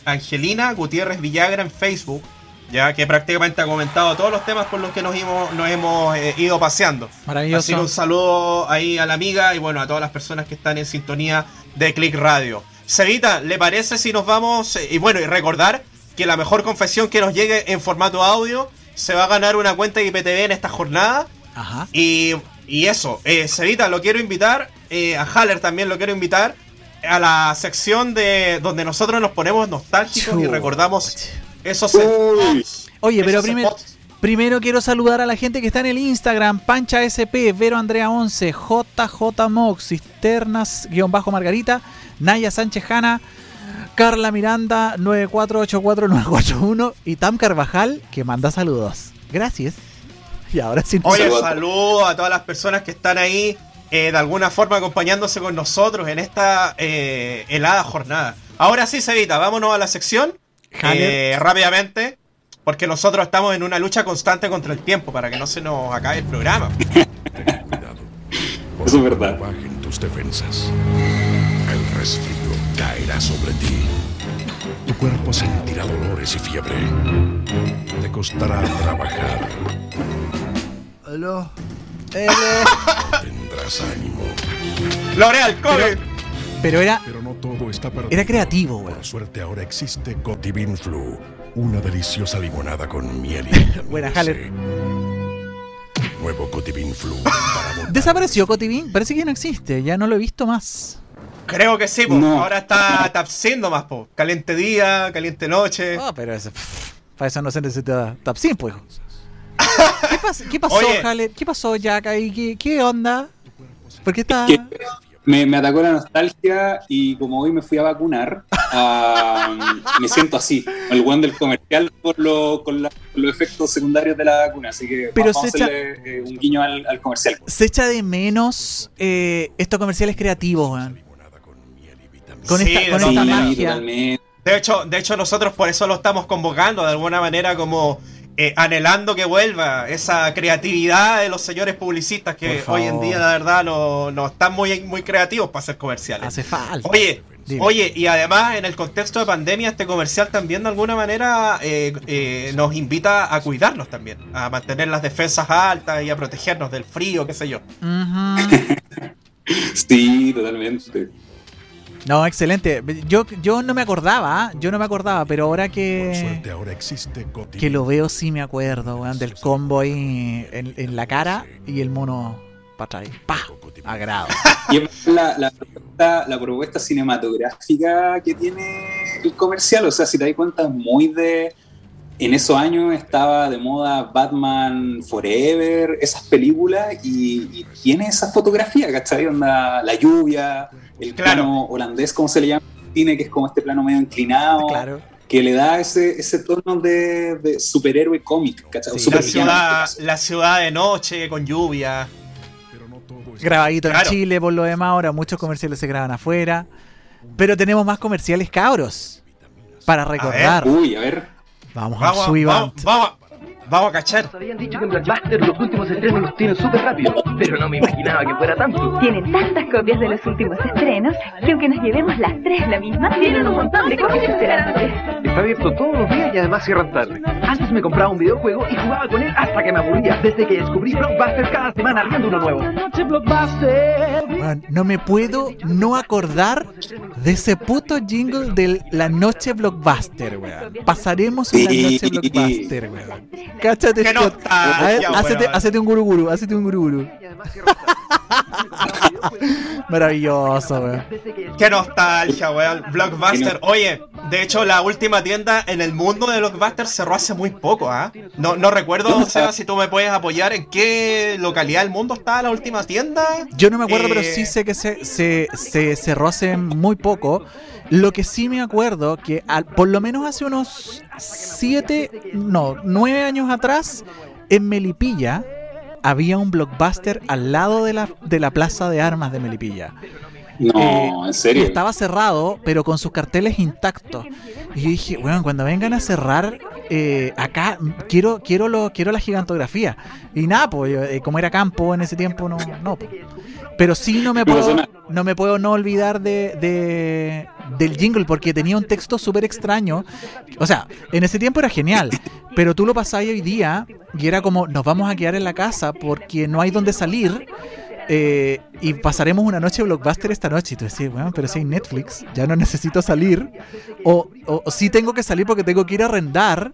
Angelina Gutiérrez Villagra en Facebook, ya que prácticamente ha comentado todos los temas por los que nos, hemos, eh, ido paseando. Maravilloso. Así que un saludo ahí a la amiga y bueno, a todas las personas que están en sintonía de Click Radio. Sebita, ¿le parece si nos vamos? Eh, y bueno, y recordar que la mejor confesión que nos llegue en formato audio se va a ganar una cuenta de IPTV en esta jornada. Ajá. Y y eso, eh, lo quiero invitar, eh, a Haller también lo quiero invitar a la sección de donde nosotros nos ponemos nostálgicos y recordamos esos Oye, pero primero, primero quiero saludar a la gente que está en el Instagram, Pancha SP, Vero Andrea 11, JJ Mox, Cisternas, guion bajo Margarita, Naya Sánchez Jana, Carla Miranda 9484941 y Tam Carvajal que manda saludos. Gracias. Y ahora sí. Oye, saludo a todas las personas que están ahí eh, de alguna forma acompañándose con nosotros en esta eh, helada jornada. Ahora sí, Cevita, vámonos a la sección eh, rápidamente, porque nosotros estamos en una lucha constante contra el tiempo para que no se nos acabe el programa. Eso es verdad. Bajen tus defensas. El resfrío caerá sobre ti. Tu cuerpo sentirá dolores y fiebre. Te costará trabajar Aló. Tendrás ánimo. L'Oreal, COVID. Pero era. Pero no todo está perdido. Era creativo, güey. Por suerte ahora existe Cotivin Flu. Una deliciosa limonada con miel y Buena, Haller. Nuevo Cotivin Flu. Para ¿Desapareció Cotivin? Parece que ya no existe. Ya no lo he visto más. Creo que sí, po. ahora está tapsiendo más, po. Caliente día, caliente noche. Ah, pero eso, para eso no se necesita tapsin, pues. ¿Qué, qué pasó, Oye. ¿Qué pasó, Jack? ¿Qué, ¿Qué onda? ¿Por qué está...? Me, me, atacó la nostalgia y como hoy me fui a vacunar, me siento así, el buen del comercial por, lo, con, los efectos secundarios de la vacuna. Así que Pero vamos se a hacerle echa, eh, un guiño al, al, comercial. Se echa de menos eh, estos comerciales creativos, man. Con sí, esta, con sí, esta magia. Totalmente. De hecho, de hecho, nosotros por eso lo estamos convocando de alguna manera como eh, anhelando que vuelva esa creatividad de los señores publicistas que hoy en día, la verdad, no, no, están muy, muy creativos para hacer comerciales. Hace falta. Oye, oye, y además en el contexto de pandemia, este comercial también de alguna manera eh, eh, nos invita a cuidarnos también, a mantener las defensas altas y a protegernos del frío, qué sé yo. Sí, totalmente. No, excelente. Yo, yo no me acordaba, ¿ah? yo no me acordaba, pero ahora que, que lo veo sí me acuerdo, weón, del combo ahí en, en la cara y el mono para atrás. ¡Pah! Agrado. Y es la, la, propuesta, la propuesta cinematográfica que tiene el comercial, o sea, si te das cuenta, es muy de... En esos años estaba de moda Batman Forever, esas películas, y, y tiene esa fotografía, ¿cachai? Onda, la lluvia, el Claro. plano holandés, ¿cómo se le llama? en Cine, que es como este plano medio inclinado, Claro. que le da ese, ese tono de, de superhéroe cómic, Sí. La supervillano, en ciudad, la ciudad de noche, con lluvia. Grabadito Claro. en Chile, por lo demás, ahora muchos comerciales se graban afuera. Pero tenemos más comerciales cabros para recordar. Uy, a ver. Vamos a Vamos, a- Suivant. vamos, vamos, vamos a cachar. Nos habían dicho que en Blockbuster los últimos estrenos los tienen súper rápido, pero no me imaginaba que fuera tanto. Tienen tantas copias de los últimos estrenos que aunque nos llevemos las tres la misma, tienen un montón de copias esperándote. Está abierto todos los días y además cierran tarde. Antes me compraba un videojuego y jugaba con él hasta que me aburría. Desde que descubrí Blockbuster cada semana habiendo uno nuevo. Weón, no me puedo no acordar de ese puto jingle de la noche blockbuster, weón. Pasaremos una noche blockbuster, weón. Cáchate, Qué nostalgia, hacete, un guruguru, hacete un guruguru. Y además. Maravilloso, weón. Qué nostalgia, weón. Blockbuster. Oye, de hecho, la última tienda en el mundo de Blockbuster cerró hace muy poco, ¿ah? No, no recuerdo, Seba, si tú me puedes apoyar en qué localidad del mundo está la última tienda. Yo no me acuerdo, pero Eh, sí sé que se, se, se cerró hace muy poco. Lo que sí me acuerdo que al- por lo menos hace unos siete, no, nueve años atrás, en Melipilla había un blockbuster al lado de la, de la plaza de armas de Melipilla. No, Eh, en serio. estaba cerrado, pero con sus carteles intactos. Y yo dije, bueno, cuando vengan a cerrar eh, acá, quiero, quiero, lo, quiero la gigantografía. Y nada, pues, eh, como era campo en ese tiempo, no, no. pues. Pero sí no me puedo, no me puedo no olvidar de, de- del jingle, porque tenía un texto súper extraño. O sea, en ese tiempo era genial, pero tú lo pasabas hoy día y era como, nos vamos a quedar en la casa porque no hay donde salir. eh, y pasaremos una noche blockbuster esta noche. Y tú decís, bueno, pero si hay Netflix, ya no necesito salir. O, o, o sí tengo que salir porque tengo que ir a arrendar.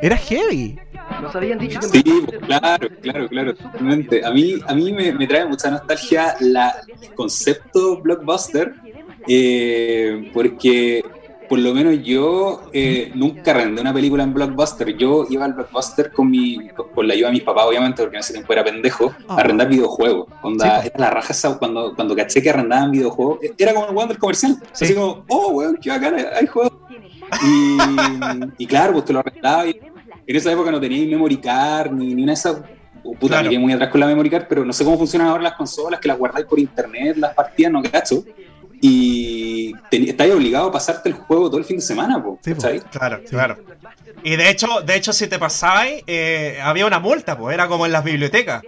Era heavy. Nos habían dicho que Sí, pues, claro, claro, claro, totalmente. A mí, a mí me, me trae mucha nostalgia la, el concepto blockbuster, eh, porque por lo menos yo eh, nunca arrendé una película en blockbuster. Yo iba al blockbuster con mi, con la ayuda de mis papás, obviamente, porque en ese tiempo era pendejo, Ah. a arrendar videojuegos. Onda, Sí, era la raja esa, cuando, cuando caché que arrendaban videojuegos, era como el weón del comercial. Sí. Así como, oh, weón, qué bacán, hay juegos. Y, y claro, pues te lo arrendaba y en esa época no tenía memory card ni, ni una de esas. oh, puta, Claro. me quedé muy atrás con la memory card, pero no sé cómo funcionan ahora las consolas, que las guardáis por internet, las partidas, no cacho. Y te, estáis obligado a pasarte el juego todo el fin de semana, po, Sí, po. ¿cachai? Claro, claro. Y de hecho, de hecho, si te pasabais, eh, había una multa, pues era como en las bibliotecas.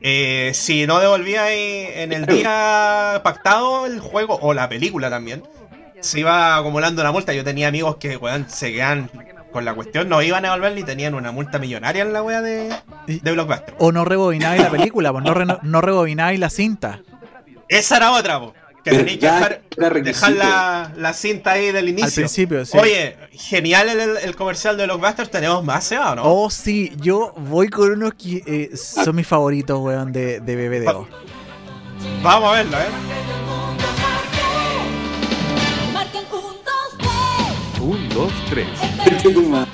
Eh, si no devolvíais en el día pactado el juego o la película también, se iba acumulando una multa. Yo tenía amigos que weón, se quedan con la cuestión, no iban a devolver ni tenían una multa millonaria en la wea de, de Blockbuster. O no rebobinabais la película, pues no, re- no rebobinabais la cinta. Esa era otra, po, que tenéis que dejar, dejar la, la cinta ahí del inicio. Al principio, sí. Oye, genial el, el comercial de Blockbuster. ¿Tenemos más, Seba, o no? Oh, sí, yo voy con unos que eh, son mis favoritos, weón, de, de BBDO. Vamos a verlo, ¿eh? 1, 2, 3. 1,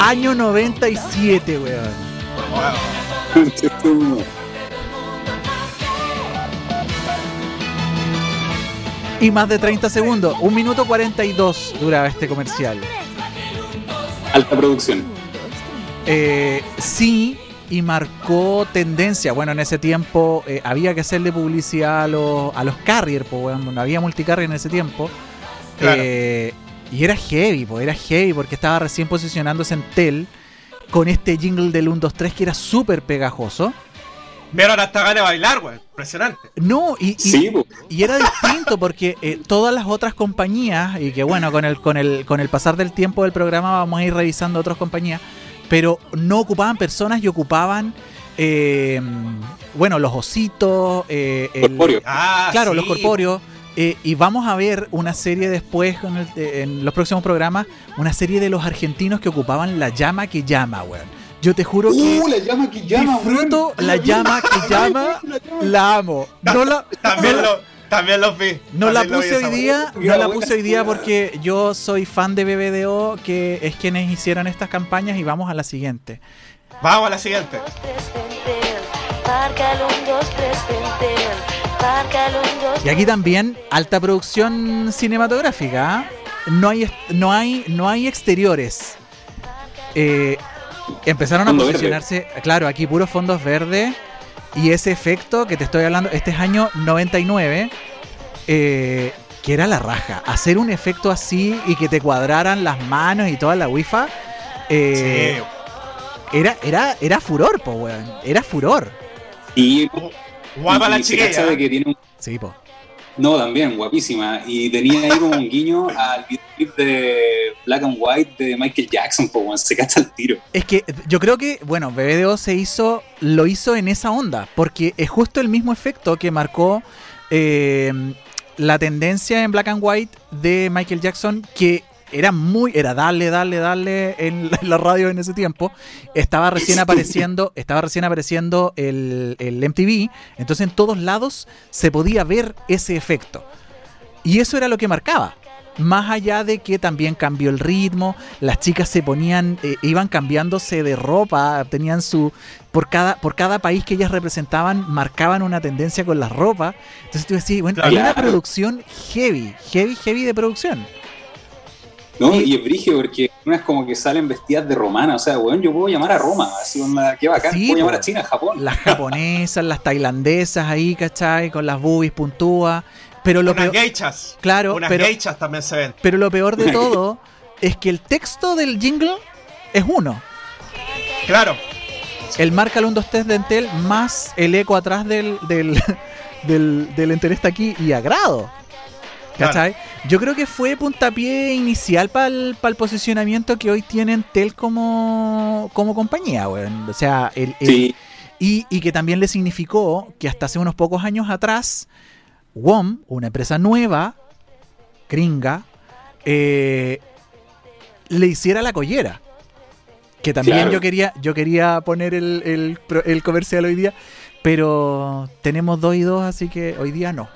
Año 97, weón. Y más de 30 segundos. un minuto 42 duraba este comercial. Alta producción. Eh, sí, y marcó tendencia. Bueno, en ese tiempo eh, había que hacerle publicidad a los, a los carrier, pues, no había multicarrier en ese tiempo. Claro. Eh, y era heavy, pues, era heavy porque estaba recién posicionándose en Tel con este jingle del 1, 2, 3 que era súper pegajoso. Vieron hasta ganas de bailar, güey. Impresionante. No, y, y- Sí, po. y era distinto porque eh, todas las otras compañías, y que bueno, con el, con, el, con el pasar del tiempo del programa vamos a ir revisando otras compañías, pero no ocupaban personas y ocupaban, eh, bueno, los ositos, eh, el-. Ah, claro, sí. los corpóreos. eh, y vamos a ver una serie después, con el- en los próximos programas, una serie de los argentinos que ocupaban la llama que llama, weón. Yo te juro que ¡Uh, la llama que llama! disfruto weón! la llama que llama, la amo. No la, También, no la- lo, también los vi. no la lo puse hoy día, no la puse hoy día porque yo soy fan de BBDO, que es quienes hicieron estas campañas y vamos a la siguiente. Vamos a la siguiente. Márcalo un 2, 3, tenten. Márcalo un 2, Y aquí también alta producción cinematográfica. ¿ah? No hay no hay no hay exteriores. Eh, empezaron a Fondo verde. posicionarse, claro, aquí puros fondos verdes y ese efecto que te estoy hablando, este es año 99, eh, que era la raja. Hacer un efecto así y que te cuadraran las manos y toda la wifi, eh, era, era, era furor, po, weón. Era furor. Y, Guapa y la chiquilla. cacha de que tiene un Sí, po. No, también, guapísima. Y tenía ahí como un guiño al videoclip de Black and White de Michael Jackson, weón, se cacha el tiro. Es que yo creo que, bueno, BBDO se hizo, lo hizo en esa onda, porque es justo el mismo efecto que marcó eh, la tendencia en Black and White de Michael Jackson, que era muy, era darle, darle, darle en la, en la radio en ese tiempo. Estaba recién apareciendo, estaba recién apareciendo el, el MTV, entonces en todos lados se podía ver ese efecto. Y eso era lo que marcaba. Más allá de que también cambió el ritmo, las chicas se ponían, eh, iban cambiándose de ropa, tenían su. Por cada, por cada país que ellas representaban, marcaban una tendencia con la ropa. Entonces tú decías, bueno, hay una producción heavy, heavy, heavy de producción. ¿No? Y- Y, es brigio porque unas como que salen vestidas de romana. O sea, weón, yo puedo llamar a Roma. Así, onda, qué bacán. Sí, puedo llamar a China, a Japón. Las japonesas, las tailandesas ahí, ¿cachai? Con las boobies puntúas. Pero lo Unas peor, geichas. claro, Unas pero, geichas también se ven. pero lo peor de todo es que el texto del jingle es uno. Claro. el marca el 1, 2, 3 de Entel más el eco atrás del, del, del, del Entel está aquí y agrado. ¿Cachai? Yo creo que fue puntapié inicial para el, posicionamiento que hoy tiene Entel como, como compañía, weón. O sea, el, el- Sí, y, y que también le significó que hasta hace unos pocos años atrás, WOM, una empresa nueva, gringa, eh, le hiciera la collera. Que también Claro. yo quería yo quería poner el, el el comercial hoy día, pero tenemos dos y dos, así que hoy día no.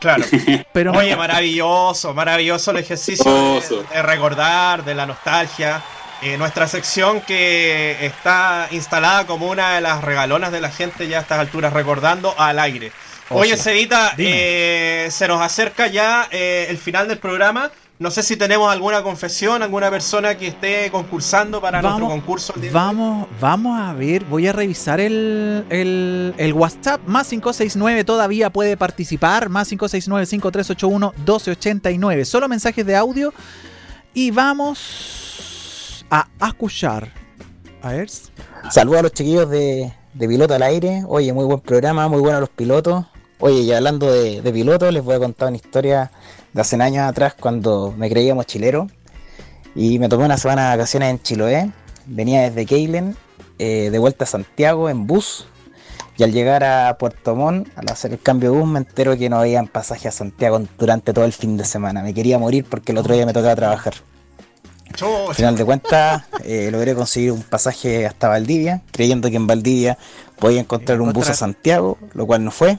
Claro. Pero Oye, maravilloso, maravilloso el ejercicio de, recordar, de la nostalgia. Eh, nuestra sección que está instalada como una de las regalonas de la gente ya a estas alturas, recordando al aire. Oh, Oye, Dime. eh, se nos acerca ya eh, el final del programa. No sé si tenemos alguna confesión, alguna persona que esté concursando para nuestro concurso. Vamos, vamos a ver, voy a revisar el, el, el WhatsApp. Más 569 todavía puede participar. Más 569-5381-1289. Solo mensajes de audio. Y vamos a escuchar. A ver. Saludos a los chiquillos de, de Piloto al Aire. Oye, muy buen programa, muy buenos los pilotos. Oye, y hablando de, de pilotos, les voy a contar una historia de hace años atrás cuando me creía mochilero. Y me tomé una semana de vacaciones en Chiloé. Venía desde Keilen, eh, de vuelta a Santiago en bus. Y al llegar a Puerto Montt, al hacer el cambio de bus, me entero que no habían pasaje a Santiago durante todo el fin de semana. Me quería morir porque el otro día me tocaba trabajar. Al final de cuentas, eh, logré conseguir un pasaje hasta Valdivia, creyendo que en Valdivia podía encontrar un bus a. Santiago, lo cual no fue.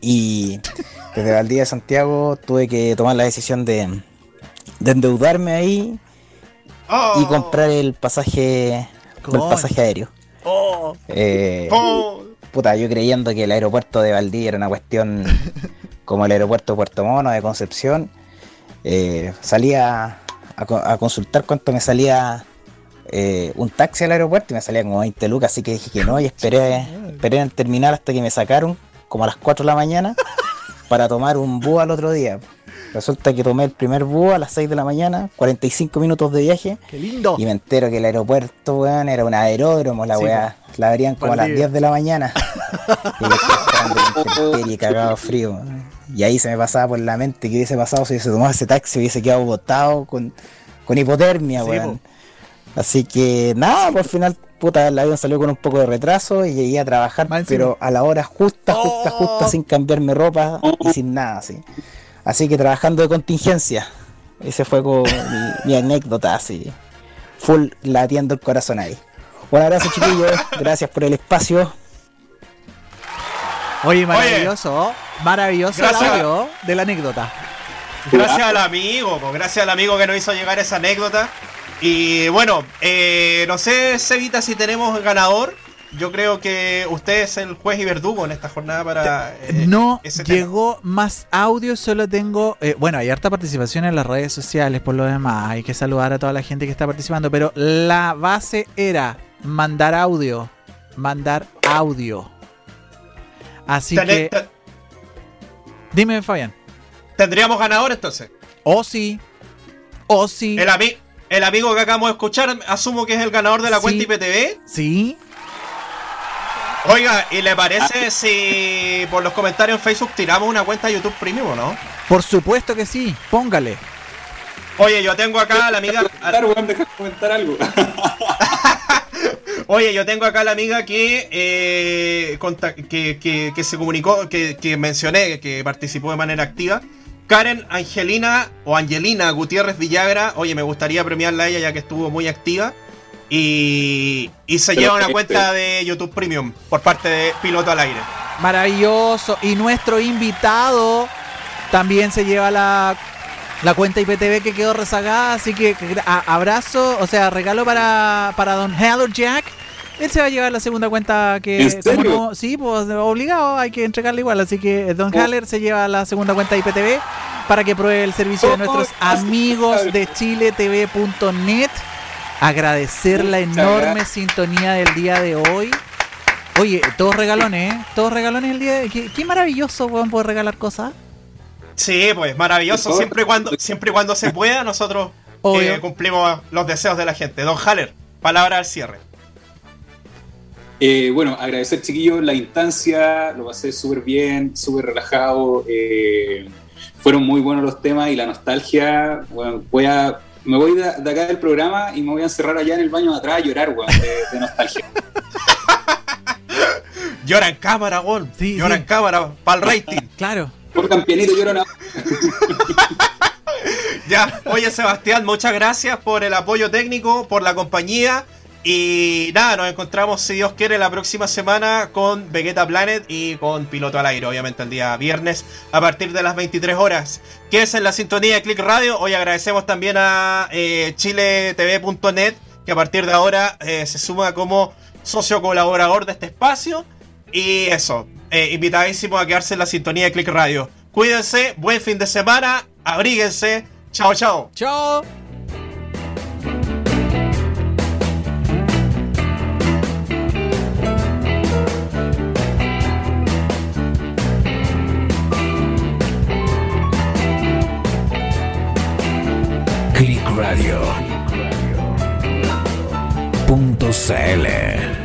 Y desde Valdivia a Santiago tuve que tomar la decisión de, de endeudarme ahí Oh. y comprar el pasaje, el pasaje aéreo. Oh, Eh, Oh. puta, yo creyendo que el aeropuerto de Valdivia era una cuestión como el aeropuerto de Puerto Mono, de Concepción, eh, salía a consultar cuánto me salía eh, un taxi al aeropuerto y me salía como 20 lucas, así que dije que no y esperé, esperé en el terminal hasta que me sacaron como a las 4 de la mañana para tomar un búho al otro día. Resulta que tomé el primer búho a las 6 de la mañana, 45 minutos de viaje, ¡Qué lindo! y me entero que el aeropuerto, weón, era un aeródromo, la Sí, weá. La abrían como a las Valdivia. 10 de la mañana. y intemperie, cagado frío. weón. Y ahí se me pasaba por la mente que hubiese pasado si hubiese tomado ese taxi, hubiese quedado botado con, con hipotermia, Sí, weón. Así que nada, por final, puta, el avión salió con un poco de retraso y llegué a trabajar, encima. pero a la hora justa, justa, Oh. justa, sin cambiarme ropa y sin nada, así. Así que trabajando de contingencia. Ese fue como mi, mi anécdota, así. Full latiendo el corazón ahí. Un abrazo, chiquillos. Gracias por el espacio. Oye, maravilloso, maravilloso el Gracias. audio de la anécdota. Gracias al amigo, pues, gracias al amigo que nos hizo llegar esa anécdota. Y bueno, eh, no sé, Cevita, si tenemos ganador. Yo creo que usted es el juez y verdugo en esta jornada para. eh, No tema. llegó más audio, solo tengo. eh, bueno, hay harta participación en las redes sociales por lo demás. Hay que saludar a toda la gente que está participando. Pero la base era mandar audio. Mandar audio. Así que. Dime, Fabián. ¿Tendríamos ganador entonces? O sí. O sí. El, ami- el amigo que acabamos de escuchar, asumo que es el ganador de la Sí. cuenta IPTV. Sí. Oiga, ¿y le parece si por los comentarios en Facebook tiramos una cuenta de YouTube Premium o no? Por supuesto que sí. Póngale. Oye, yo tengo acá a la amiga. Comentar, deja algo. Oye, yo tengo acá a la amiga que, eh, que, que- que se comunicó, que, que mencioné, que participó de manera activa. Karen Angelina o Angelina Gutiérrez Villagra. Oye, me gustaría premiarla a ella ya que estuvo muy activa. Y, y se lleva una cuenta de YouTube Premium por parte de Piloto al Aire. Maravilloso. Y nuestro invitado también se lleva la, la cuenta IPTV que quedó rezagada. Así que a- abrazo, o sea, regalo para, para don Heller Jack. Él se va a llevar la segunda cuenta que... ¿En serio? como no- sí, pues obligado, hay que entregarle igual. Así que don Oh. Haller se lleva la segunda cuenta IPTV para que pruebe el servicio de Oh, nuestros amigos de chiletv.net. Agradecer la enorme gracias. sintonía del día de hoy. Oye, todos regalones, ¿eh? Todos regalones el día de Qué, qué maravilloso, weón, poder regalar cosas. Sí, pues maravilloso. Siempre y cuando, siempre y cuando se pueda, nosotros eh, cumplimos los deseos de la gente. Don Haller, palabra al cierre. Eh, bueno, agradecer, chiquillos, la instancia, lo pasé súper bien, súper relajado. eh, fueron muy buenos los temas y la nostalgia. Bueno, voy a, me voy de, de acá del programa y me voy a encerrar allá en el baño de atrás a llorar, weón, de, de nostalgia. Llora en cámara, gol. Sí, Llora sí. en cámara, para el rating. Claro. Pongan pianito, lloran a- Ya, oye Sebastián, muchas gracias por el apoyo técnico, por la compañía. Y nada, nos encontramos, si Dios quiere, la próxima semana con Vegeta Planet y con Piloto al Aire, obviamente el día viernes a partir de las 23 horas. Que es en la sintonía de Click Radio. Hoy agradecemos también a eh, chiletv.net, que a partir de ahora eh, se suma como socio colaborador de este espacio. Y eso, eh, invitadísimo a quedarse en la sintonía de Click Radio. Cuídense, buen fin de semana, abríguense. Chao, chao. Chao. Radio. Punto CL.